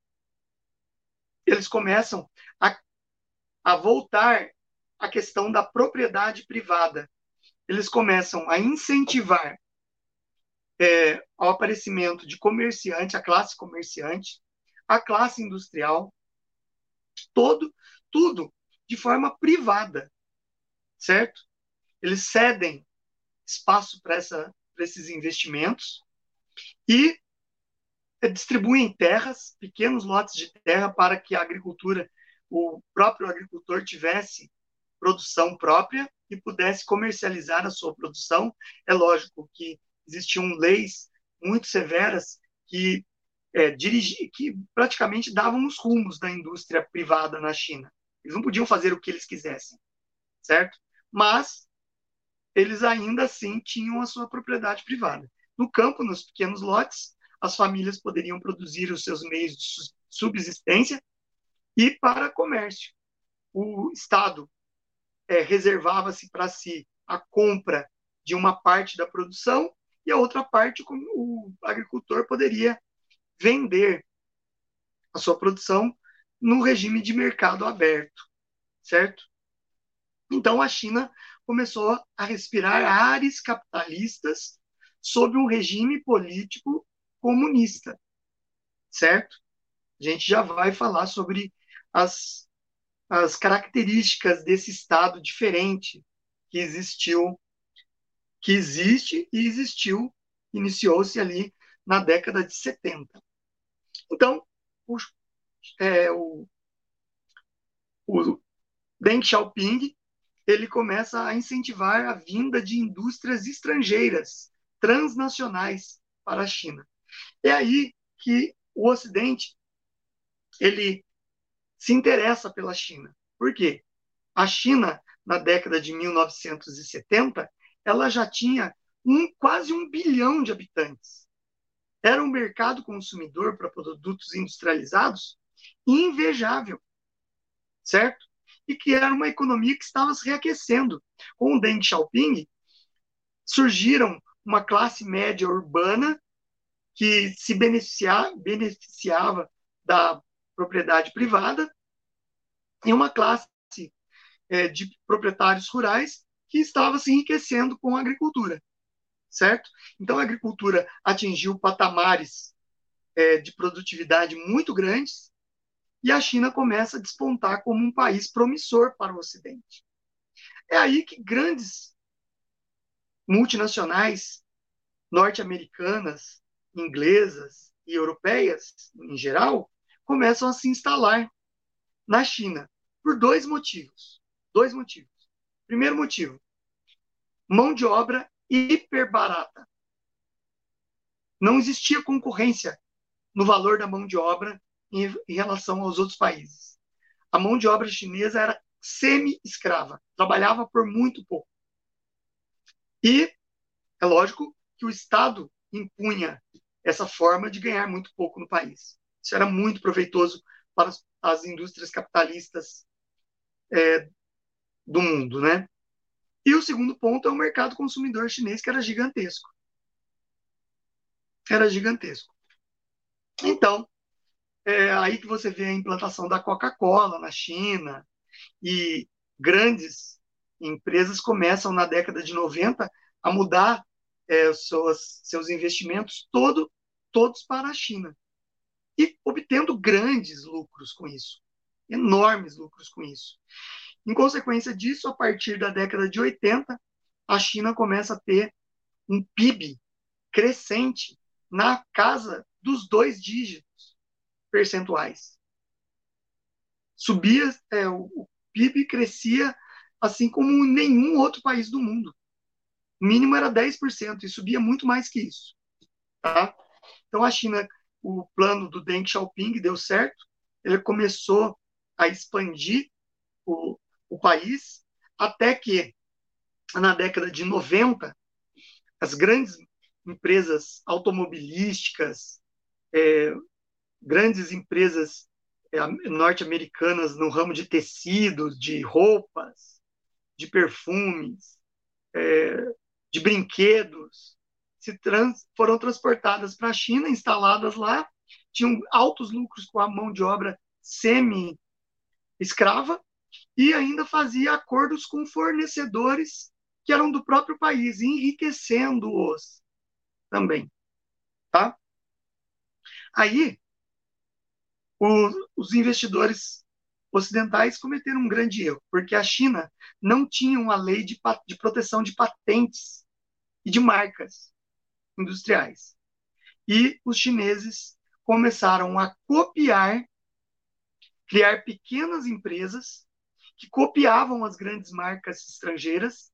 eles começam a, a voltar à questão da propriedade privada. Eles começam a incentivar é, o aparecimento de comerciante, a classe comerciante, a classe industrial, todo, tudo de forma privada, certo? Eles cedem espaço para esses investimentos e distribuem terras, pequenos lotes de terra, para que a agricultura, o próprio agricultor tivesse produção própria e pudesse comercializar a sua produção. É lógico que existiam leis muito severas que é, dirigi, que praticamente davam os rumos da indústria privada na China. Eles não podiam fazer o que eles quisessem, certo? Mas eles ainda assim tinham a sua propriedade privada. No campo, nos pequenos lotes, as famílias poderiam produzir os seus meios de subsistência e para comércio. O Estado é, reservava-se para si a compra de uma parte da produção e a outra parte o agricultor poderia vender a sua produção no regime de mercado aberto, certo? Então a China começou a respirar ares capitalistas sob um regime político comunista, certo? A gente já vai falar sobre as, as características desse Estado diferente que existiu, que existe e existiu, iniciou-se ali na década de 70. Então, o, é, o, o Deng Xiaoping ele começa a incentivar a vinda de indústrias estrangeiras, transnacionais, para a China. É aí que o Ocidente ele se interessa pela China. Por quê? A China, na década de 1970, ela já tinha um, quase um bilhão de habitantes. Era um mercado consumidor para produtos industrializados invejável, certo? E que era uma economia que estava se reaquecendo. Com o Deng Xiaoping, surgiram uma classe média urbana que se beneficiava, beneficiava da propriedade privada e uma classe é, de proprietários rurais que estava se enriquecendo com a agricultura, certo? Então a agricultura atingiu patamares é, de produtividade muito grandes e a China começa a despontar como um país promissor para o Ocidente. É aí que grandes multinacionais norte-americanas, inglesas e europeias, em geral, começam a se instalar na China por dois motivos. Dois motivos. Primeiro motivo: mão de obra hiper barata. Não existia concorrência no valor da mão de obra em, em relação aos outros países. A mão de obra chinesa era semi-escrava, trabalhava por muito pouco. E é lógico que o Estado impunha essa forma de ganhar muito pouco no país. Isso era muito proveitoso para as indústrias capitalistas é, do mundo, né? E o segundo ponto é o mercado consumidor chinês, que era gigantesco. Era gigantesco. Então, é aí que você vê a implantação da Coca-Cola na China e grandes empresas começam na década de 90 a mudar é, seus investimentos todo, todos para a China e obtendo grandes lucros com isso, enormes lucros com isso. Em consequência disso, a partir da década de 80, a China começa a ter um PIB crescente na casa dos dois dígitos percentuais. Subia, é, o PIB crescia assim como nenhum outro país do mundo. O mínimo era 10% e subia muito mais que isso. Tá? Então a China o plano do Deng Xiaoping deu certo, ele começou a expandir o, o país, até que, na década de 90, as grandes empresas automobilísticas, é, grandes empresas é, norte-americanas no ramo de tecidos, de roupas, de perfumes, é, de brinquedos, se trans, foram transportadas para a China, instaladas lá, tinham altos lucros com a mão de obra semi-escrava e ainda fazia acordos com fornecedores que eram do próprio país, enriquecendo-os também. Tá? Aí, o, os investidores ocidentais cometeram um grande erro, porque a China não tinha uma lei de, de proteção de patentes e de marcas industriais. E os chineses começaram a copiar, criar pequenas empresas que copiavam as grandes marcas estrangeiras,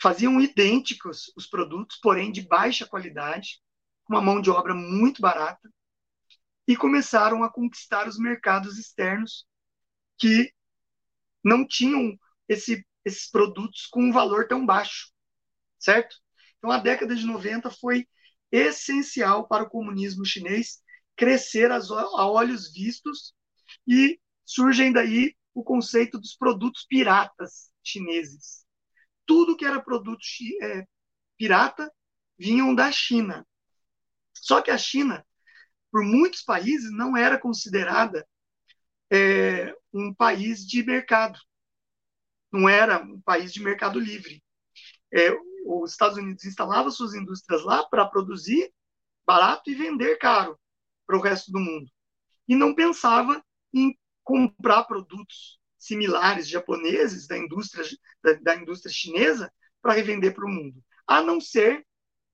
faziam idênticos os produtos, porém de baixa qualidade, com uma mão de obra muito barata, e começaram a conquistar os mercados externos que não tinham esse, esses produtos com um valor tão baixo, certo? Então, a década de 90 foi essencial para o comunismo chinês crescer a olhos vistos e surge daí o conceito dos produtos piratas chineses. Tudo que era produto é, pirata vinham da China. Só que a China, por muitos países, não era considerada é, um país de mercado. Não era um país de mercado livre. É, os Estados Unidos instalava suas indústrias lá para produzir barato e vender caro para o resto do mundo. E não pensava em comprar produtos similares japoneses da indústria da, da indústria chinesa para revender para o mundo, a não ser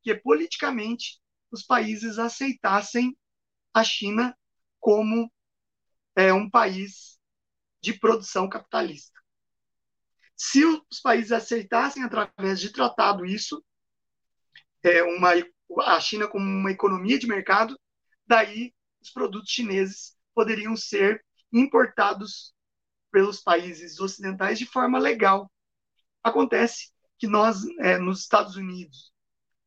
que politicamente os países aceitassem a China como é, um país de produção capitalista. Se os países aceitassem através de tratado isso, é uma, a China como uma economia de mercado, daí os produtos chineses poderiam ser importados pelos países ocidentais de forma legal. Acontece que nós, é, nos Estados Unidos,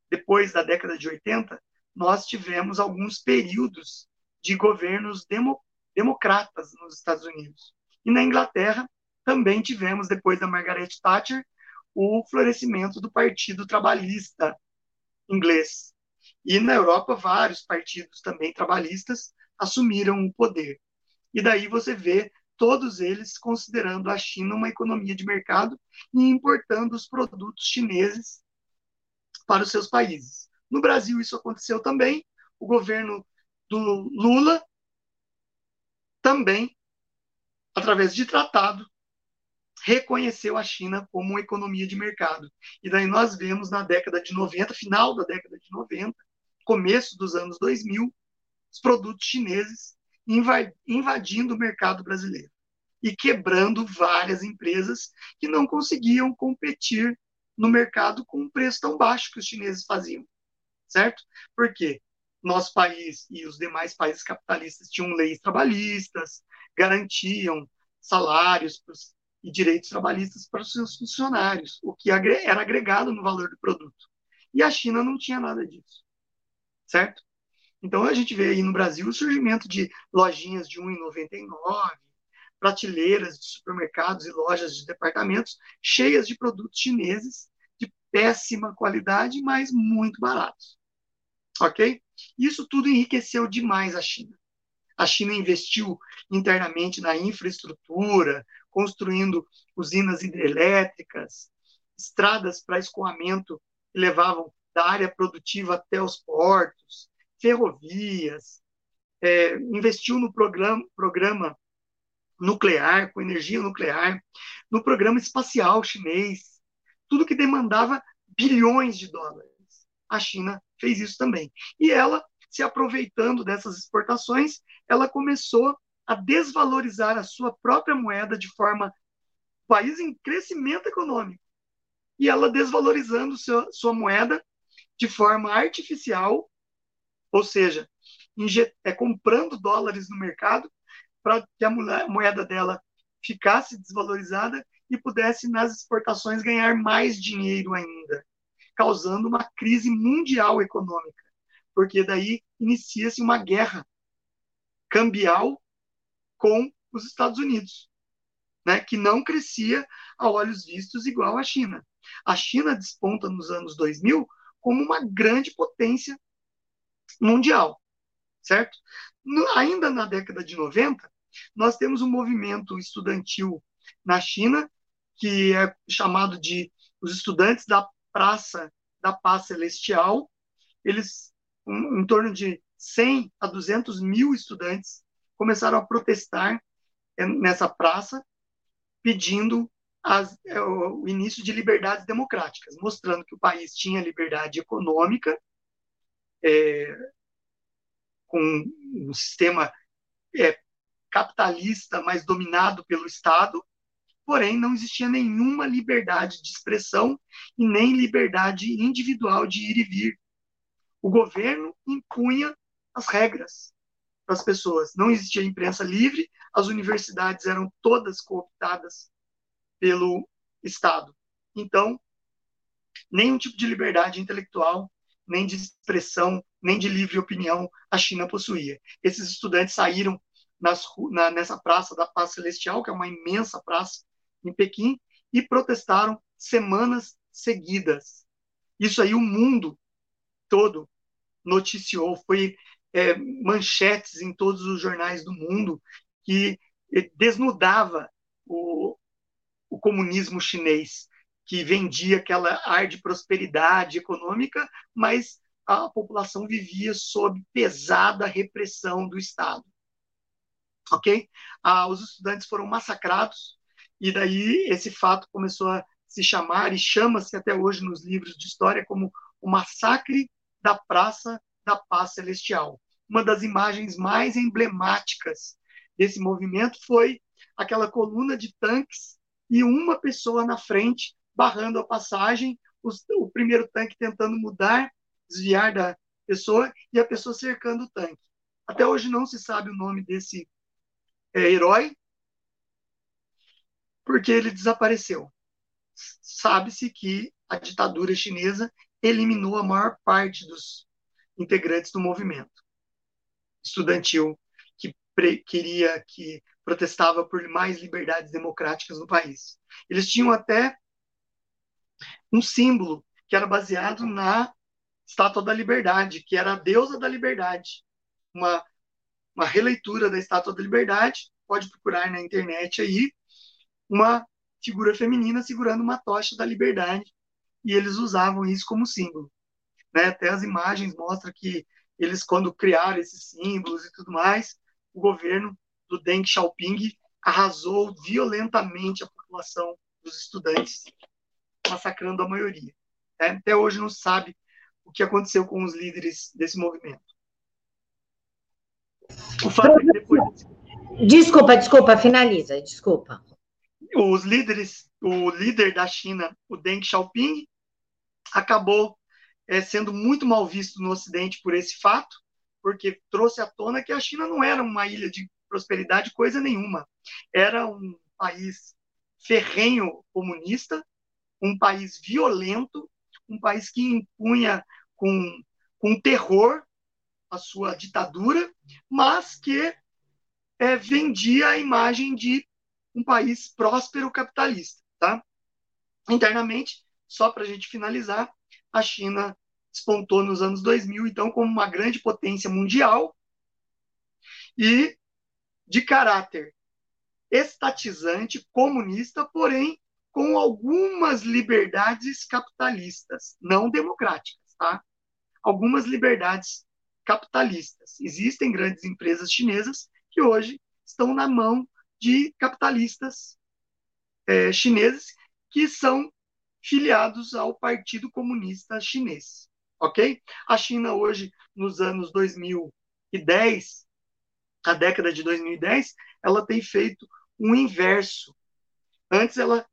depois da década de 80, nós tivemos alguns períodos de governos demo, democratas nos Estados Unidos. E na Inglaterra também tivemos, depois da Margaret Thatcher, o florescimento do Partido Trabalhista inglês. E na Europa, vários partidos também trabalhistas assumiram o poder. E daí você vê todos eles considerando a China uma economia de mercado e importando os produtos chineses para os seus países. No Brasil, isso aconteceu também. O governo do Lula também, através de tratado, reconheceu a China como uma economia de mercado. E daí nós vemos na década de 90, final da década de 90, começo dos anos 2000, os produtos chineses invadindo o mercado brasileiro e quebrando várias empresas que não conseguiam competir no mercado com um preço tão baixo que os chineses faziam, certo? Por quê? Nosso país e os demais países capitalistas tinham leis trabalhistas, garantiam salários e direitos trabalhistas para os seus funcionários, o que era agregado no valor do produto. E a China não tinha nada disso, certo? Então a gente vê aí no Brasil o surgimento de lojinhas de R$ 1,99, prateleiras de supermercados e lojas de departamentos cheias de produtos chineses de péssima qualidade, mas muito baratos. Ok? Isso tudo enriqueceu demais a China. A China investiu internamente na infraestrutura, construindo usinas hidrelétricas, estradas para escoamento que levavam da área produtiva até os portos, ferrovias, é, investiu no programa, programa nuclear, com energia nuclear, no programa espacial chinês, tudo que demandava bilhões de dólares. A China fez isso também. E ela, se aproveitando dessas exportações, ela começou a desvalorizar a sua própria moeda de forma país em crescimento econômico. E ela desvalorizando sua, sua moeda de forma artificial ou seja, é comprando dólares no mercado para que a moeda dela ficasse desvalorizada e pudesse nas exportações ganhar mais dinheiro ainda, causando uma crise mundial econômica, porque daí inicia-se uma guerra cambial com os Estados Unidos, né, que não crescia a olhos vistos igual à China. A China desponta nos anos 2000 como uma grande potência mundial, certo? No, ainda na década de 90, nós temos um movimento estudantil na China, que é chamado de os estudantes da Praça da Paz Celestial. Eles, um, em torno de 100 a 200 mil estudantes, começaram a protestar é, nessa praça, pedindo as, é, o início de liberdades democráticas, mostrando que o país tinha liberdade econômica é, com um sistema é, capitalista, mas dominado pelo Estado, porém não existia nenhuma liberdade de expressão e nem liberdade individual de ir e vir. O governo impunha as regras para as pessoas. Não existia imprensa livre, as universidades eram todas cooptadas pelo Estado. Então, nenhum tipo de liberdade intelectual, nem de expressão, nem de livre opinião a China possuía. Esses estudantes saíram nas, na, nessa praça da Paz Celestial, que é uma imensa praça em Pequim, e protestaram semanas seguidas. Isso aí o mundo todo noticiou, foi é, manchetes em todos os jornais do mundo que é, desnudava o, o comunismo chinês, que vendia aquela ar de prosperidade econômica, mas a população vivia sob pesada repressão do Estado. Ok? Ah, os estudantes foram massacrados, e daí esse fato começou a se chamar, e chama-se até hoje nos livros de história, como o massacre da Praça da Paz Celestial. Uma das imagens mais emblemáticas desse movimento foi aquela coluna de tanques e uma pessoa na frente barrando a passagem, o primeiro tanque tentando mudar, desviar da pessoa e a pessoa cercando o tanque. Até hoje não se sabe o nome desse é, herói, porque ele desapareceu. Sabe-se que a ditadura chinesa eliminou a maior parte dos integrantes do movimento estudantil que queria que protestava por mais liberdades democráticas no país. Eles tinham até um símbolo que era baseado na Estátua da Liberdade, que era a deusa da liberdade. Uma, uma releitura da Estátua da Liberdade, pode procurar na internet aí, uma figura feminina segurando uma tocha da liberdade, e eles usavam isso como símbolo. Né? Até as imagens mostram que eles, quando criaram esses símbolos e tudo mais, o governo do Deng Xiaoping arrasou violentamente a população dos estudantes, massacrando a maioria. Né? Até hoje não sabe o que aconteceu com os líderes desse movimento.
O fato é que depois... Desculpa, desculpa, finaliza, desculpa.
Os líderes, o líder da China, o Deng Xiaoping, acabou é, sendo muito mal visto no Ocidente por esse fato, porque trouxe à tona que a China não era uma ilha de prosperidade, coisa nenhuma. Era um país ferrenho comunista, um país violento, um país que impunha com, com terror a sua ditadura, mas que é, vendia a imagem de um país próspero capitalista. Tá? Internamente, só para a gente finalizar, a China despontou nos anos 2000, então, como uma grande potência mundial e de caráter estatizante, comunista, porém com algumas liberdades capitalistas, não democráticas, tá? Algumas liberdades capitalistas. Existem grandes empresas chinesas que hoje estão na mão de capitalistas é, chineses que são filiados ao Partido Comunista Chinês, ok? A China hoje, nos anos 2010, a década de 2010, ela tem feito um inverso. Antes ela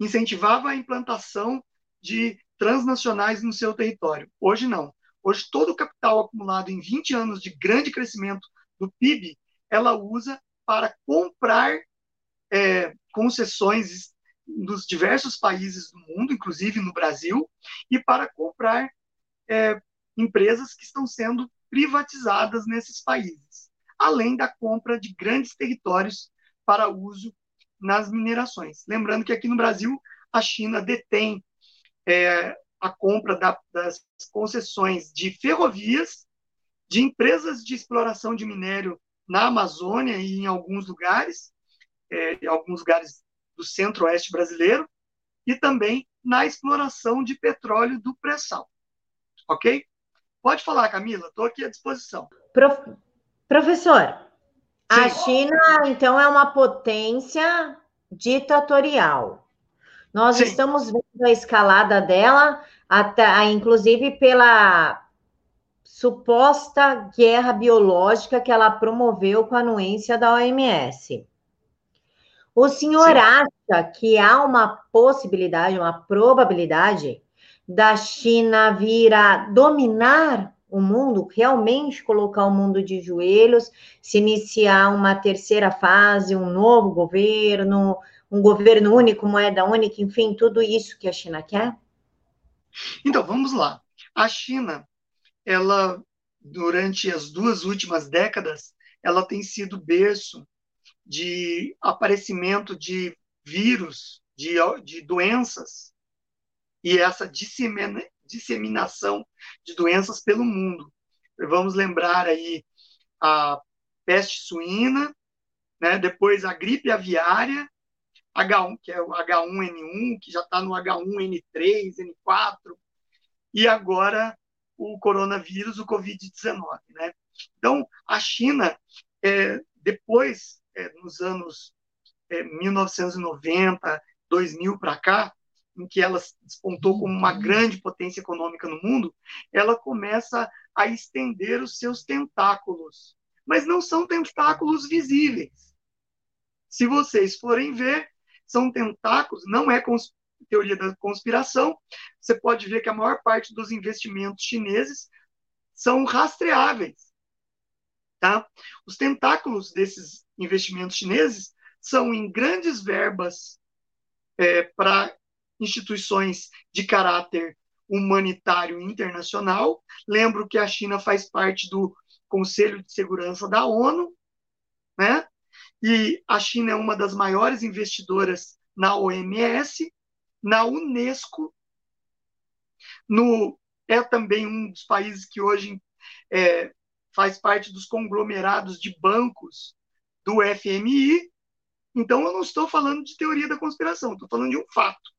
incentivava a implantação de transnacionais no seu território. Hoje não. Hoje todo o capital acumulado em 20 anos de grande crescimento do PIB, ela usa para comprar é, concessões dos diversos países do mundo, inclusive no Brasil, e para comprar é, empresas que estão sendo privatizadas nesses países, além da compra de grandes territórios para uso nas minerações. Lembrando que aqui no Brasil, a China detém é, a compra da, das concessões de ferrovias, de empresas de exploração de minério na Amazônia e em alguns lugares, é, em alguns lugares do centro-oeste brasileiro e também na exploração de petróleo do pré-sal. Ok? Pode falar, Camila, estou aqui à disposição.
Prof... Professor, Sim. a China, então, é uma potência ditatorial. Nós Sim. estamos vendo a escalada dela, até, inclusive pela suposta guerra biológica que ela promoveu com a anuência da OMS. O senhor Sim. acha que há uma possibilidade, uma probabilidade da China vir a dominar o mundo, realmente colocar o mundo de joelhos, se iniciar uma terceira fase, um novo governo, um governo único, moeda única, enfim, tudo isso que a China quer?
Então, vamos lá. A China, ela, durante as duas últimas décadas, ela tem sido berço de aparecimento de vírus, de, de doenças, e essa dissemina, disseminação de doenças pelo mundo. Vamos lembrar aí a peste suína, né? depois a gripe aviária, H1, que é o H1N1, que já está no H1N3, N4, e agora o coronavírus, o Covid-19. Né? Então, a China, é, depois, é, nos anos é, 1990, 2000 para cá, em que ela despontou como uma grande potência econômica no mundo, ela começa a estender os seus tentáculos. Mas não são tentáculos visíveis. Se vocês forem ver, são tentáculos, não é teoria da conspiração. Você pode ver que a maior parte dos investimentos chineses são rastreáveis. Tá? Os tentáculos desses investimentos chineses são em grandes verbas é, para instituições de caráter humanitário internacional. Lembro que a China faz parte do Conselho de Segurança da ONU, né? E a China é uma das maiores investidoras na OMS, na Unesco, no é também um dos países que hoje é, faz parte dos conglomerados de bancos do FMI. Então, eu não estou falando de teoria da conspiração, estou falando de um fato.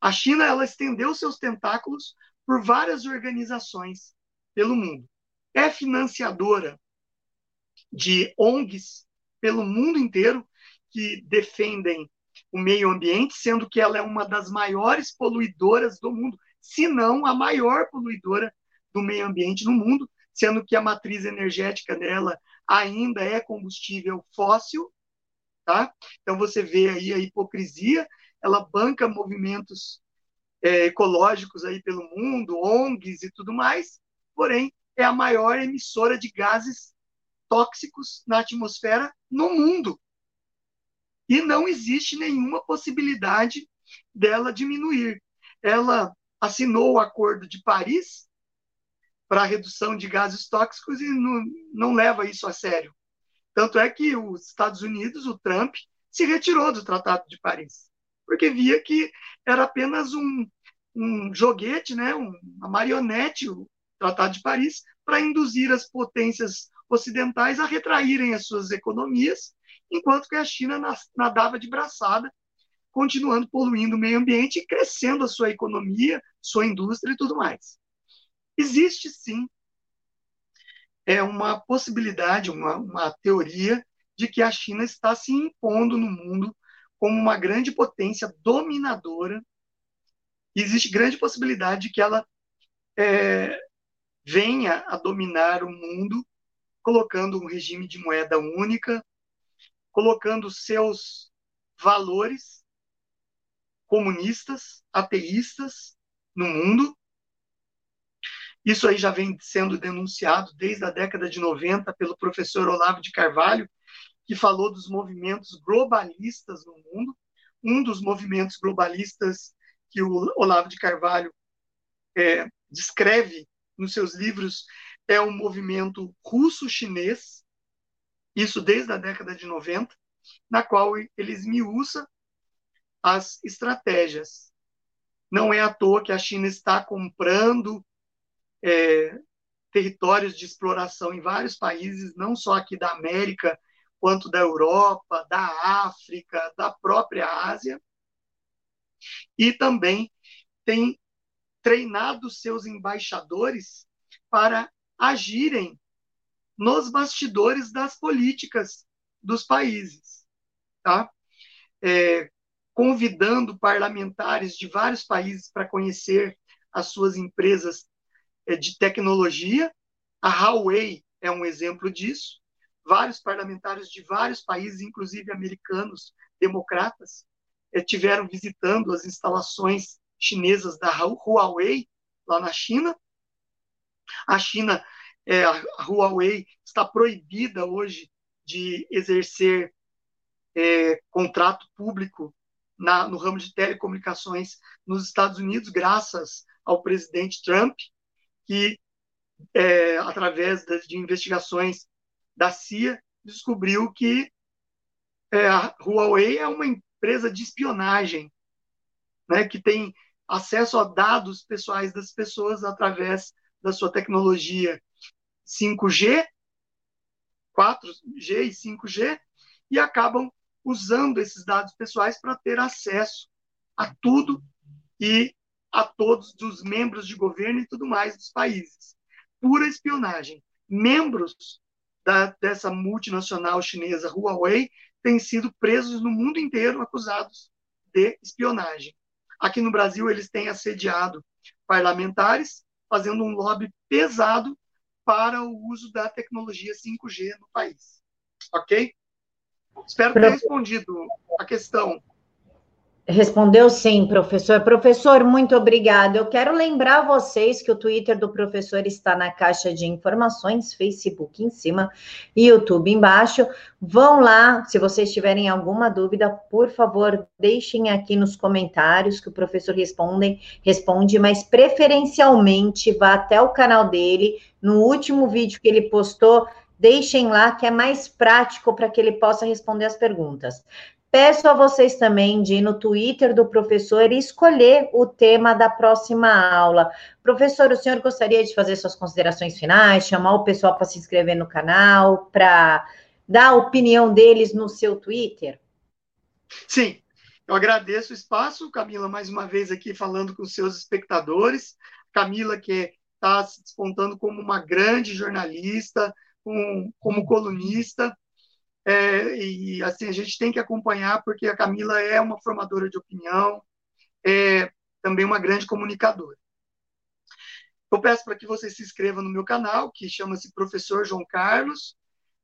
A China ela estendeu seus tentáculos por várias organizações pelo mundo. É financiadora de ONGs pelo mundo inteiro que defendem o meio ambiente, sendo que ela é uma das maiores poluidoras do mundo, se não a maior poluidora do meio ambiente no mundo, sendo que a matriz energética dela ainda é combustível fóssil, tá? Então você vê aí a hipocrisia ela banca movimentos é, ecológicos aí pelo mundo, ONGs e tudo mais, porém é a maior emissora de gases tóxicos na atmosfera no mundo. E não existe nenhuma possibilidade dela diminuir. Ela assinou o Acordo de Paris para redução de gases tóxicos e não, não leva isso a sério. Tanto é que os Estados Unidos, o Trump, se retirou do Tratado de Paris porque via que era apenas um, um joguete, né, uma marionete, o Tratado de Paris, para induzir as potências ocidentais a retraírem as suas economias, enquanto que a China nadava de braçada, continuando poluindo o meio ambiente e crescendo a sua economia, sua indústria e tudo mais. Existe sim é uma possibilidade, uma, uma teoria de que a China está se impondo no mundo como uma grande potência dominadora. Existe grande possibilidade de que ela é, venha a dominar o mundo, colocando um regime de moeda única, colocando seus valores comunistas, ateístas no mundo. Isso aí já vem sendo denunciado desde a década de 90 pelo professor Olavo de Carvalho, que falou dos movimentos globalistas no mundo. Um dos movimentos globalistas que o Olavo de Carvalho é, descreve nos seus livros é o movimento russo-chinês, isso desde a década de 90, na qual ele esmiuça as estratégias. Não é à toa que a China está comprando é, territórios de exploração em vários países, não só aqui da América quanto da Europa, da África, da própria Ásia, e também tem treinado seus embaixadores para agirem nos bastidores das políticas dos países, tá? É, convidando parlamentares de vários países para conhecer as suas empresas de tecnologia. A Huawei é um exemplo disso. Vários parlamentares de vários países, inclusive americanos, democratas, é, tiveram visitando as instalações chinesas da Huawei lá na China. A China, é, a Huawei está proibida hoje de exercer é, contrato público na, no ramo de telecomunicações nos Estados Unidos, graças ao presidente Trump, que, é, através de, investigações da CIA, descobriu que é, a Huawei é uma empresa de espionagem, né, que tem acesso a dados pessoais das pessoas através da sua tecnologia 5G, 4G e 5G, e acabam usando esses dados pessoais para ter acesso a tudo e a todos os membros de governo e tudo mais dos países. Pura espionagem. Membros da, dessa multinacional chinesa Huawei têm sido presos no mundo inteiro acusados de espionagem. Aqui no Brasil, eles têm assediado parlamentares, fazendo um lobby pesado para o uso da tecnologia 5G no país. Ok? Espero ter respondido a questão.
Respondeu sim, professor. Professor, muito obrigado. Eu quero lembrar vocês que o Twitter do professor está na caixa de informações, Facebook em cima e YouTube embaixo. Vão lá, se vocês tiverem alguma dúvida, por favor, deixem aqui nos comentários que o professor responde, responde, mas preferencialmente vá até o canal dele. No último vídeo que ele postou, deixem lá que é mais prático para que ele possa responder as perguntas. Peço a vocês também de ir no Twitter do professor e escolher o tema da próxima aula. Professor, o senhor gostaria de fazer suas considerações finais, chamar o pessoal para se inscrever no canal, para dar a opinião deles no seu Twitter?
Sim, eu agradeço o espaço, Camila, mais uma vez aqui falando com seus espectadores. Camila, que está se despontando como uma grande jornalista, um, como colunista, é, e assim a gente tem que acompanhar porque a Camila é uma formadora de opinião, é também uma grande comunicadora. Eu peço para que você se inscreva no meu canal, que chama-se Professor João Carlos,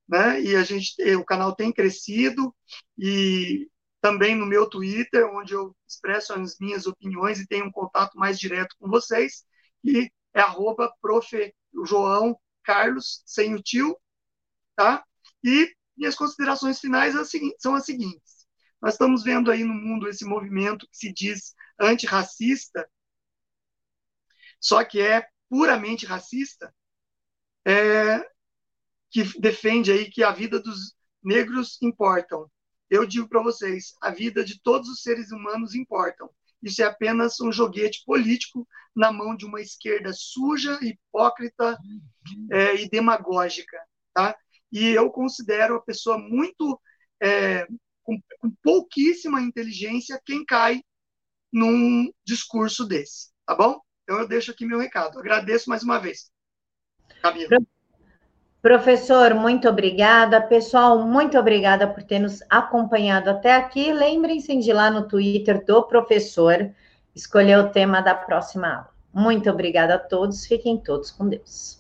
né? E a gente, o canal tem crescido e também no meu Twitter, onde eu expresso as minhas opiniões e tenho um contato mais direto com vocês, e é arroba. João Carlos, sem o tio, tá? E minhas considerações finais são as seguintes. Nós estamos vendo aí no mundo esse movimento que se diz antirracista, só que é puramente racista, é, que defende aí que a vida dos negros importam. Eu digo para vocês, a vida de todos os seres humanos importam. Isso é apenas um joguete político na mão de uma esquerda suja, hipócrita é, e demagógica, tá? E eu considero a pessoa muito é, com, com, pouquíssima inteligência quem cai num discurso desse, tá bom? Então eu deixo aqui meu recado. Agradeço mais uma vez. Camila.
Professor, muito obrigada. Pessoal, muito obrigada por ter nos acompanhado até aqui. Lembrem-se de ir lá no Twitter do professor escolher o tema da próxima aula. Muito obrigada a todos. Fiquem todos com Deus.